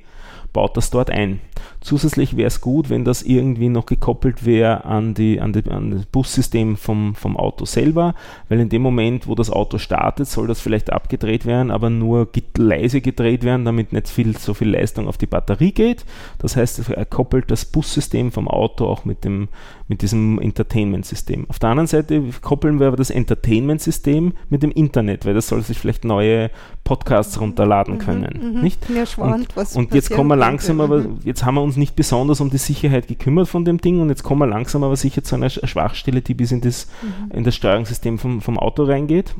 baut das dort ein. Zusätzlich wäre es gut, wenn das irgendwie noch gekoppelt wäre an, die, an, die, an das Bussystem vom, vom Auto selber, weil in dem Moment, wo das Auto startet, soll das vielleicht abgedreht werden, aber nur leise gedreht werden, damit nicht viel, so viel Leistung auf die Batterie geht. Das heißt, er koppelt das Bussystem vom Auto auch mit, dem, mit diesem Entertainment-System. Auf der anderen Seite koppeln wir aber das Entertainment-System mit dem Internet, weil das soll sich vielleicht neue Podcasts runterladen können. Mhm. Nicht? Ja, spannend, was Und jetzt kommen wir könnte. langsam, aber Mhm. jetzt haben wir uns nicht besonders um die Sicherheit gekümmert von dem Ding und jetzt kommen wir langsam aber sicher zu einer Sch- Schwachstelle, die bis in das, Mhm. in das Steuerungssystem vom, vom Auto reingeht.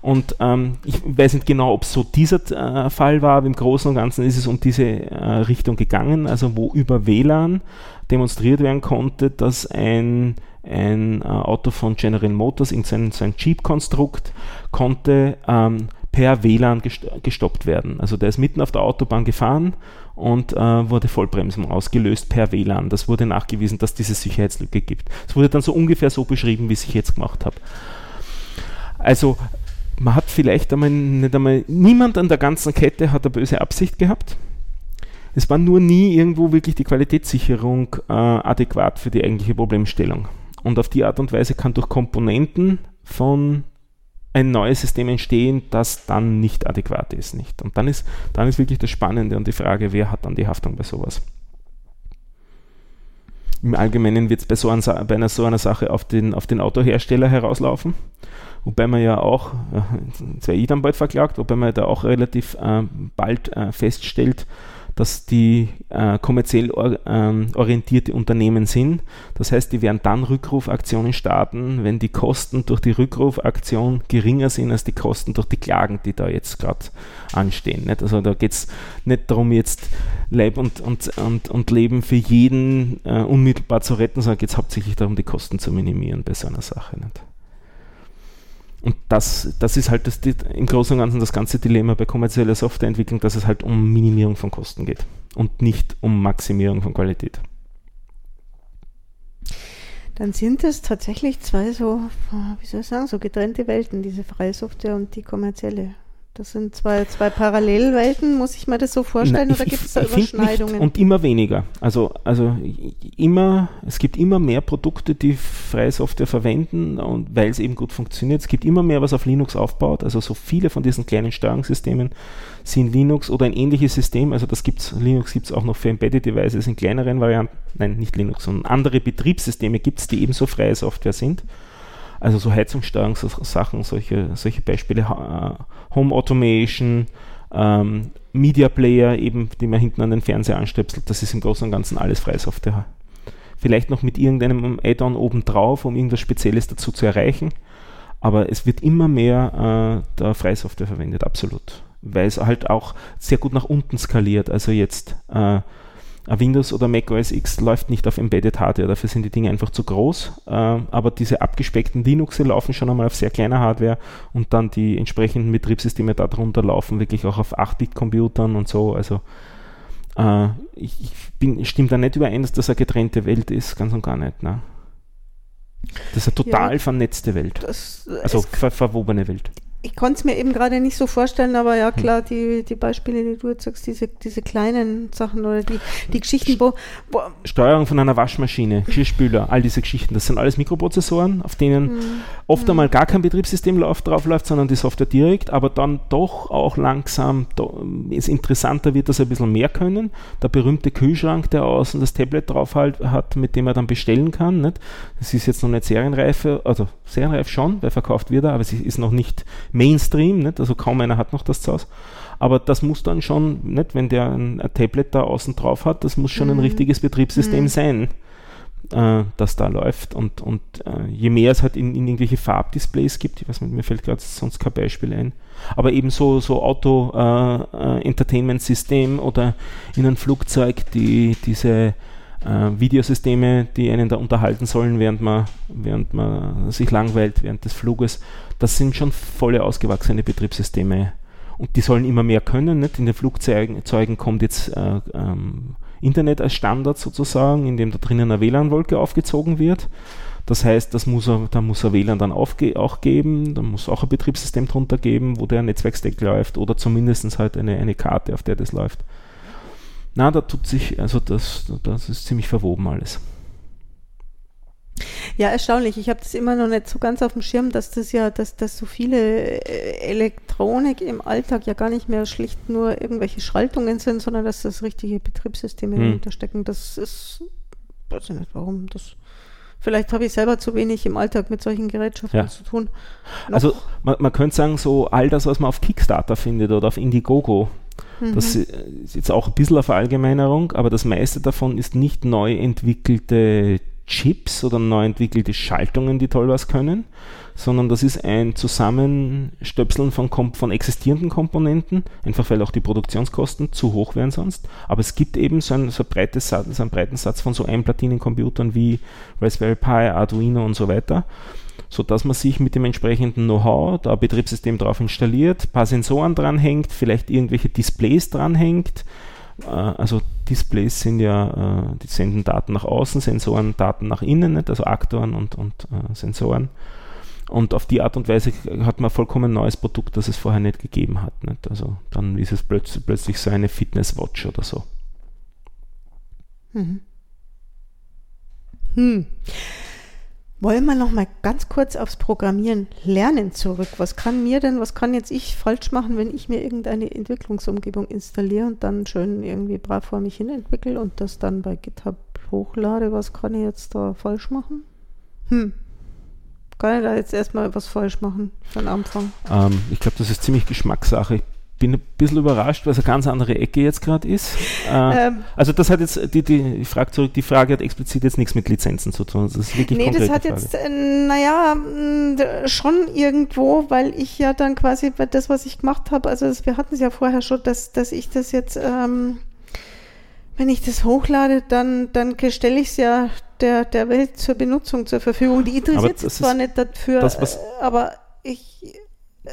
Und ähm, ich weiß nicht genau, ob so dieser äh, Fall war, aber im Großen und Ganzen ist es um diese äh, Richtung gegangen, also wo über WLAN demonstriert werden konnte, dass ein ein äh, Auto von General Motors, irgendein so ein Jeep-Konstrukt, konnte ähm, per WLAN gest gestoppt werden. Also der ist mitten auf der Autobahn gefahren und äh, wurde Vollbremsung ausgelöst per WLAN. Das wurde nachgewiesen, dass diese Sicherheitslücke gibt. Es wurde dann so ungefähr so beschrieben, wie ich jetzt gemacht habe. Also man hat vielleicht einmal nicht einmal, niemand an der ganzen Kette hat eine böse Absicht gehabt. Es war nur nie irgendwo wirklich die Qualitätssicherung äh, adäquat für die eigentliche Problemstellung. Und auf die Art und Weise kann durch Komponenten von ein neues System entstehen, das dann nicht adäquat ist. Nicht? Und dann ist, dann ist wirklich das Spannende und die Frage, wer hat dann die Haftung bei sowas? Im Allgemeinen wird es bei, so bei einer, so einer Sache auf den, auf den Autohersteller herauslaufen wobei man ja auch, äh, zwei dann bald verklagt, wobei man da auch relativ äh, bald äh, feststellt, dass die äh, kommerziell or, ähm, orientierte Unternehmen sind. Das heißt, die werden dann Rückrufaktionen starten, wenn die Kosten durch die Rückrufaktion geringer sind als die Kosten durch die Klagen, die da jetzt gerade anstehen. Nicht? Also da geht es nicht darum, jetzt Leib und, und, und, und Leben für jeden äh, unmittelbar zu retten, sondern geht es hauptsächlich darum, die Kosten zu minimieren bei so einer Sache. Nicht? Und das, das ist halt das, im Großen und Ganzen das ganze Dilemma bei kommerzieller Softwareentwicklung, dass es halt um Minimierung von Kosten geht und nicht um Maximierung von Qualität. Dann sind es tatsächlich zwei so, wie soll ich sagen, so getrennte Welten, diese freie Software und die kommerzielle. Das sind zwei, zwei Parallelwelten, muss ich mir das so vorstellen, Nein, oder gibt es da Überschneidungen? und immer weniger. Also, also immer, es gibt immer mehr Produkte, die freie Software verwenden und weil es eben gut funktioniert. Es gibt immer mehr, was auf Linux aufbaut. Also so viele von diesen kleinen Steuerungssystemen sind Linux oder ein ähnliches System. Also das gibt's, Linux gibt es auch noch für Embedded Devices in kleineren Varianten. Nein, nicht Linux, sondern andere Betriebssysteme gibt es, die ebenso freie Software sind. Also so Heizungssteuerungssachen, solche, solche Beispiele, äh, Home Automation, ähm, Media Player, eben, die man hinten an den Fernseher anstöpselt, das ist im Großen und Ganzen alles Freisoftware. Vielleicht noch mit irgendeinem Add-on obendrauf, um irgendwas Spezielles dazu zu erreichen. Aber es wird immer mehr äh, der Freisoftware verwendet, absolut. Weil es halt auch sehr gut nach unten skaliert. Also jetzt äh, Windows oder Mac OS X läuft nicht auf Embedded Hardware, dafür sind die Dinge einfach zu groß. Äh, aber diese abgespeckten Linux laufen schon einmal auf sehr kleiner Hardware und dann die entsprechenden Betriebssysteme darunter laufen wirklich auch auf 8-Bit-Computern und so. Also äh, ich, ich bin, stimme da nicht überein, dass das eine getrennte Welt ist, ganz und gar nicht. Ne? Das ist eine total ja, vernetzte Welt. Das, also ver verwobene Welt ich konnte es mir eben gerade nicht so vorstellen, aber ja klar, die, die Beispiele, die du jetzt sagst, diese, diese kleinen Sachen oder die, die Geschichten, wo, wo Steuerung von einer Waschmaschine, Geschirrspüler, all diese Geschichten, das sind alles Mikroprozessoren, auf denen mhm. oft mhm. einmal gar kein Betriebssystem drauf läuft, sondern die Software direkt, aber dann doch auch langsam es interessanter wird, dass er ein bisschen mehr können. Der berühmte Kühlschrank, der außen das Tablet drauf halt, hat, mit dem er dann bestellen kann. Nicht? Das ist jetzt noch nicht serienreife, also serienreif schon, weil verkauft wird er, aber es ist noch nicht Mainstream, nicht? also kaum einer hat noch das zu Hause. Aber das muss dann schon, nicht, wenn der ein, ein Tablet da außen drauf hat, das muss schon mhm. ein richtiges Betriebssystem mhm. sein, äh, das da läuft. Und, und äh, je mehr es halt in, in irgendwelche Farbdisplays gibt, ich weiß nicht, mir fällt gerade sonst kein Beispiel ein, aber eben so, so Auto-Entertainment-System äh, äh oder in einem Flugzeug, die diese äh, Videosysteme, die einen da unterhalten sollen, während man, während man sich langweilt, während des Fluges. Das sind schon volle ausgewachsene Betriebssysteme. Und die sollen immer mehr können. Nicht? In den Flugzeugen kommt jetzt äh, ähm, Internet als Standard sozusagen, in dem da drinnen eine WLAN-Wolke aufgezogen wird. Das heißt, das muss er, da muss er WLAN dann auch geben, da muss auch ein Betriebssystem drunter geben, wo der Netzwerkstack läuft oder zumindest halt eine, eine Karte, auf der das läuft. Na, da tut sich, also das, das ist ziemlich verwoben alles. Ja, erstaunlich. Ich habe das immer noch nicht so ganz auf dem Schirm, dass das ja, dass, dass so viele äh, Elektronik im Alltag ja gar nicht mehr schlicht nur irgendwelche Schaltungen sind, sondern dass das richtige Betriebssysteme hm. dahinter stecken. Das ist, weiß ich nicht, warum das. Vielleicht habe ich selber zu wenig im Alltag mit solchen Gerätschaften ja. zu tun. Noch also man, man könnte sagen, so all das, was man auf Kickstarter findet oder auf Indiegogo, Mhm. Das ist jetzt auch ein bisschen eine Verallgemeinerung, aber das meiste davon ist nicht neu entwickelte Chips oder neu entwickelte Schaltungen, die toll was können, sondern das ist ein Zusammenstöpseln von, von existierenden Komponenten, einfach weil auch die Produktionskosten zu hoch wären sonst. Aber es gibt eben so, ein, so, breites, so einen breiten Satz von so Einplatinencomputern wie Raspberry Pi, Arduino und so weiter sodass man sich mit dem entsprechenden Know-how da ein Betriebssystem drauf installiert, ein paar Sensoren dranhängt, vielleicht irgendwelche Displays dranhängt, Äh, also Displays sind ja, äh, die senden Daten nach außen, Sensoren Daten nach innen, also Aktoren und, und äh, Sensoren. Und auf die Art und Weise hat man vollkommen neues Produkt, das es vorher nicht gegeben hat. Nicht? Also dann ist es plötzlich, plötzlich so eine Fitness-Watch oder so. Mhm. Hm. Wollen wir noch mal ganz kurz aufs Programmieren lernen zurück. Was kann mir denn, was kann jetzt ich falsch machen, wenn ich mir irgendeine Entwicklungsumgebung installiere und dann schön irgendwie brav vor mich hin entwickle und das dann bei GitHub hochlade? Was kann ich jetzt da falsch machen? Hm. Kann ich da jetzt erstmal was falsch machen von Anfang? Ähm, ich glaube, das ist ziemlich Geschmackssache. Bin ein bisschen überrascht, weil es eine ganz andere Ecke jetzt gerade ist. Äh, ähm, also das hat jetzt, die, die, ich frage zurück, die Frage hat explizit jetzt nichts mit Lizenzen zu tun. Das ist wirklich Nee, das hat Frage. jetzt, äh, naja, schon irgendwo, weil ich ja dann quasi das, was ich gemacht habe, also das, wir hatten es ja vorher schon, dass, dass ich das jetzt, ähm, wenn ich das hochlade, dann, dann stelle ich es ja der, der Welt zur Benutzung zur Verfügung. Die interessiert sich zwar nicht dafür, das, äh, aber ich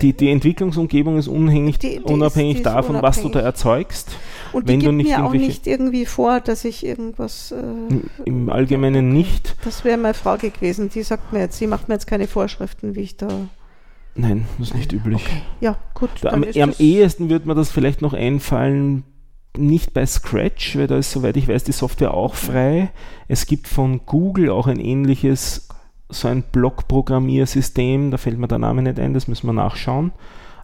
die, die Entwicklungsumgebung ist unabhängig, die, die unabhängig ist, davon, unabhängig. was du da erzeugst. Und wenn die gibt mir auch nicht irgendwie vor, dass ich irgendwas. Äh, Im Allgemeinen nicht. Das wäre meine Frage gewesen. Die sagt mir jetzt, sie macht mir jetzt keine Vorschriften, wie ich da. Nein, das ist nicht üblich. Okay. Ja, gut. Da, am, am ehesten würde mir das vielleicht noch einfallen, nicht bei Scratch, weil da ist, soweit ich weiß, die Software auch frei. Es gibt von Google auch ein ähnliches so ein Blockprogrammiersystem, da fällt mir der Name nicht ein, das müssen wir nachschauen.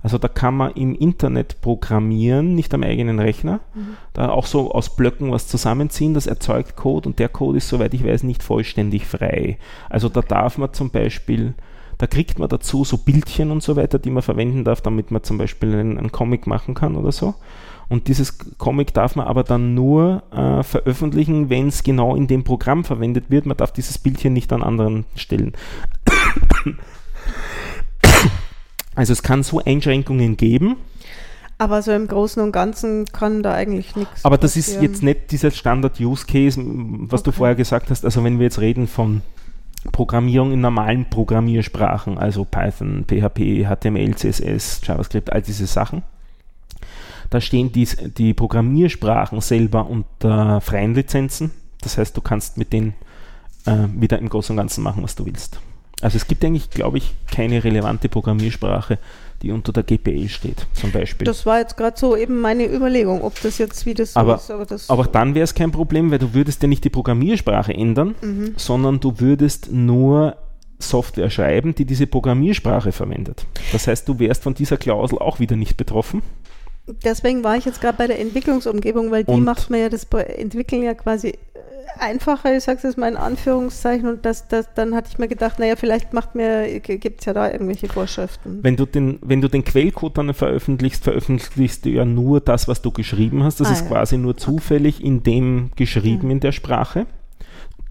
Also da kann man im Internet programmieren, nicht am eigenen Rechner. Mhm. Da auch so aus Blöcken was zusammenziehen, das erzeugt Code und der Code ist, soweit ich weiß, nicht vollständig frei. Also da darf man zum Beispiel, da kriegt man dazu so Bildchen und so weiter, die man verwenden darf, damit man zum Beispiel einen, einen Comic machen kann oder so. Und dieses Comic darf man aber dann nur äh, veröffentlichen, wenn es genau in dem Programm verwendet wird. Man darf dieses Bildchen nicht an anderen Stellen. Also es kann so Einschränkungen geben. Aber so im Großen und Ganzen kann da eigentlich nichts. Aber das passieren. ist jetzt nicht dieser Standard-Use-Case, was okay. du vorher gesagt hast. Also wenn wir jetzt reden von Programmierung in normalen Programmiersprachen, also Python, PHP, HTML, CSS, JavaScript, all diese Sachen, da stehen die, die Programmiersprachen selber unter freien Lizenzen. Das heißt, du kannst mit denen äh, wieder im Großen und Ganzen machen, was du willst. Also es gibt eigentlich, glaube ich, keine relevante Programmiersprache, die unter der GPL steht, zum Beispiel. Das war jetzt gerade so eben meine Überlegung, ob das jetzt wie das so aber, ist. Aber, das aber dann wäre es kein Problem, weil du würdest ja nicht die Programmiersprache ändern, mhm. sondern du würdest nur Software schreiben, die diese Programmiersprache verwendet. Das heißt, du wärst von dieser Klausel auch wieder nicht betroffen. Deswegen war ich jetzt gerade bei der Entwicklungsumgebung, weil die und macht mir ja das Entwickeln ja quasi äh, einfacher, ich sage es jetzt mal in Anführungszeichen, und das, das, dann hatte ich mir gedacht, naja, vielleicht macht mir, gibt es ja da irgendwelche Vorschriften. Wenn du den, wenn du den Quellcode dann veröffentlichst, veröffentlichst du ja nur das, was du geschrieben hast. Das ah, ist ja. quasi nur zufällig in dem geschrieben ja. in der Sprache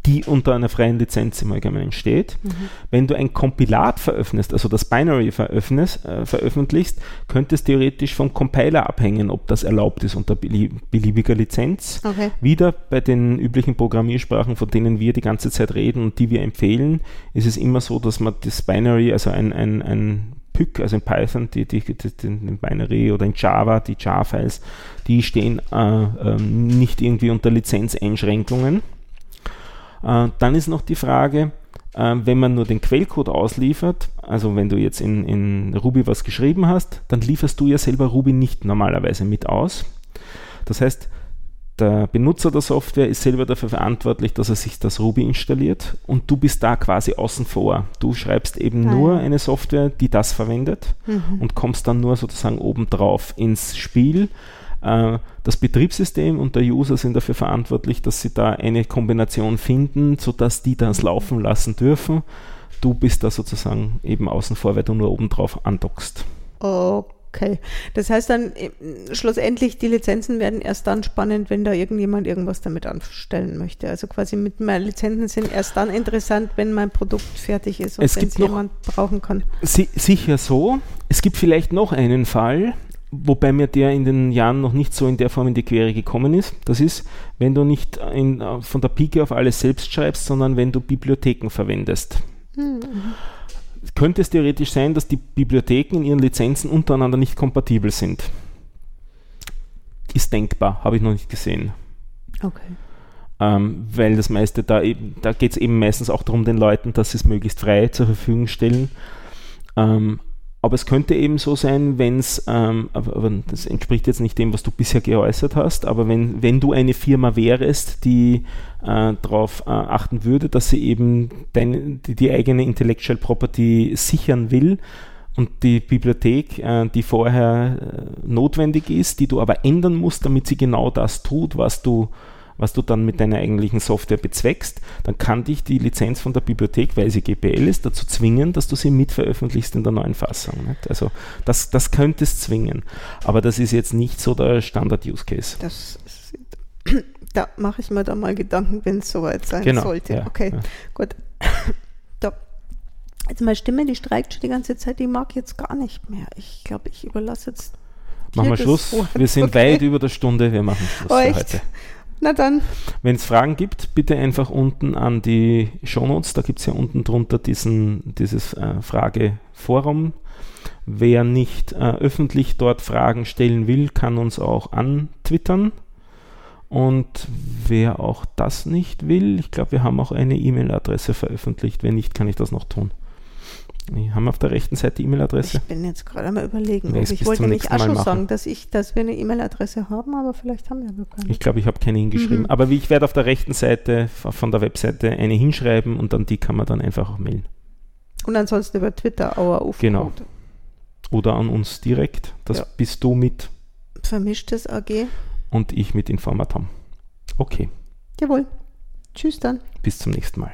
die unter einer freien Lizenz im Allgemeinen steht. Mhm. Wenn du ein Kompilat veröffentlichst, also das Binary äh, veröffentlichst, könnte es theoretisch vom Compiler abhängen, ob das erlaubt ist unter beliebiger Lizenz. Okay. Wieder bei den üblichen Programmiersprachen, von denen wir die ganze Zeit reden und die wir empfehlen, ist es immer so, dass man das Binary, also ein, ein, ein PYC, also in Python, die, die, die, den Binary oder in Java, die Jar-Files, die stehen äh, äh, nicht irgendwie unter Lizenzeinschränkungen. Äh, dann ist noch die Frage, äh, wenn man nur den Quellcode ausliefert, also wenn du jetzt in, in Ruby was geschrieben hast, dann lieferst du ja selber Ruby nicht normalerweise mit aus. Das heißt, der Benutzer der Software ist selber dafür verantwortlich, dass er sich das Ruby installiert und du bist da quasi außen vor. Du schreibst eben ah, nur eine Software, die das verwendet mhm. und kommst dann nur sozusagen obendrauf ins Spiel das Betriebssystem und der User sind dafür verantwortlich, dass sie da eine Kombination finden, sodass die das laufen lassen dürfen. Du bist da sozusagen eben außen vor, weil du nur obendrauf andockst. Okay. Das heißt dann äh, schlussendlich, die Lizenzen werden erst dann spannend, wenn da irgendjemand irgendwas damit anstellen möchte. Also quasi mit meinen Lizenzen sind erst dann interessant, wenn mein Produkt fertig ist und wenn es jemand brauchen kann. Si sicher so. Es gibt vielleicht noch einen Fall, wobei mir der in den Jahren noch nicht so in der Form in die Quere gekommen ist. Das ist, wenn du nicht in, äh, von der Pike auf alles selbst schreibst, sondern wenn du Bibliotheken verwendest. Mhm. Könnte es theoretisch sein, dass die Bibliotheken in ihren Lizenzen untereinander nicht kompatibel sind. ist denkbar, habe ich noch nicht gesehen. Okay. Ähm, weil das meiste da da geht es eben meistens auch darum, den Leuten, dass sie es möglichst frei zur Verfügung stellen. Ähm, aber es könnte eben so sein, wenn es, ähm, aber, das entspricht jetzt nicht dem, was du bisher geäußert hast, aber wenn, wenn du eine Firma wärst, die äh, darauf äh, achten würde, dass sie eben dein, die, die, eigene Intellectual Property sichern will und die Bibliothek, äh, die vorher äh, notwendig ist, die du aber ändern musst, damit sie genau das tut, was du was du dann mit deiner eigentlichen Software bezweckst, dann kann dich die Lizenz von der Bibliothek, weil sie GPL ist, dazu zwingen, dass du sie mitveröffentlichst in der neuen Fassung. Nicht? Also das, das könnte es zwingen. Aber das ist jetzt nicht so der Standard-Use-Case. [COUGHS] da mache ich mir dann mal Gedanken, wenn es soweit sein genau, sollte. Ja, okay, ja. gut. [COUGHS] da. Jetzt meine Stimme, die streikt schon die ganze Zeit, die mag jetzt gar nicht mehr. Ich glaube, ich überlasse jetzt. Machen wir Schluss. Wort. Wir sind okay. weit über der Stunde. Wir machen Schluss oh, für heute. Na dann. Wenn es Fragen gibt, bitte einfach unten an die Shownotes. Da gibt es ja unten drunter diesen, dieses äh, Frageforum. Wer nicht äh, öffentlich dort Fragen stellen will, kann uns auch antwittern. Und wer auch das nicht will, ich glaube, wir haben auch eine E-Mail-Adresse veröffentlicht. Wenn nicht, kann ich das noch tun. Wir haben auf der rechten Seite die E-Mail-Adresse. Ich bin jetzt gerade mal überlegen. Nee, ich wollte nämlich auch schon sagen, dass, ich, dass wir eine E-Mail-Adresse haben, aber vielleicht haben wir aber keine. Ich glaube, ich habe keine hingeschrieben. Mhm. Aber wie ich werde auf der rechten Seite von der Webseite eine hinschreiben und dann die kann man dann einfach auch mailen. Und ansonsten über Twitter, Auer auf. Genau. Oder an uns direkt. Das ja. bist du mit Vermischtes AG. Und ich mit Informatom. Okay. Jawohl. Tschüss dann. Bis zum nächsten Mal.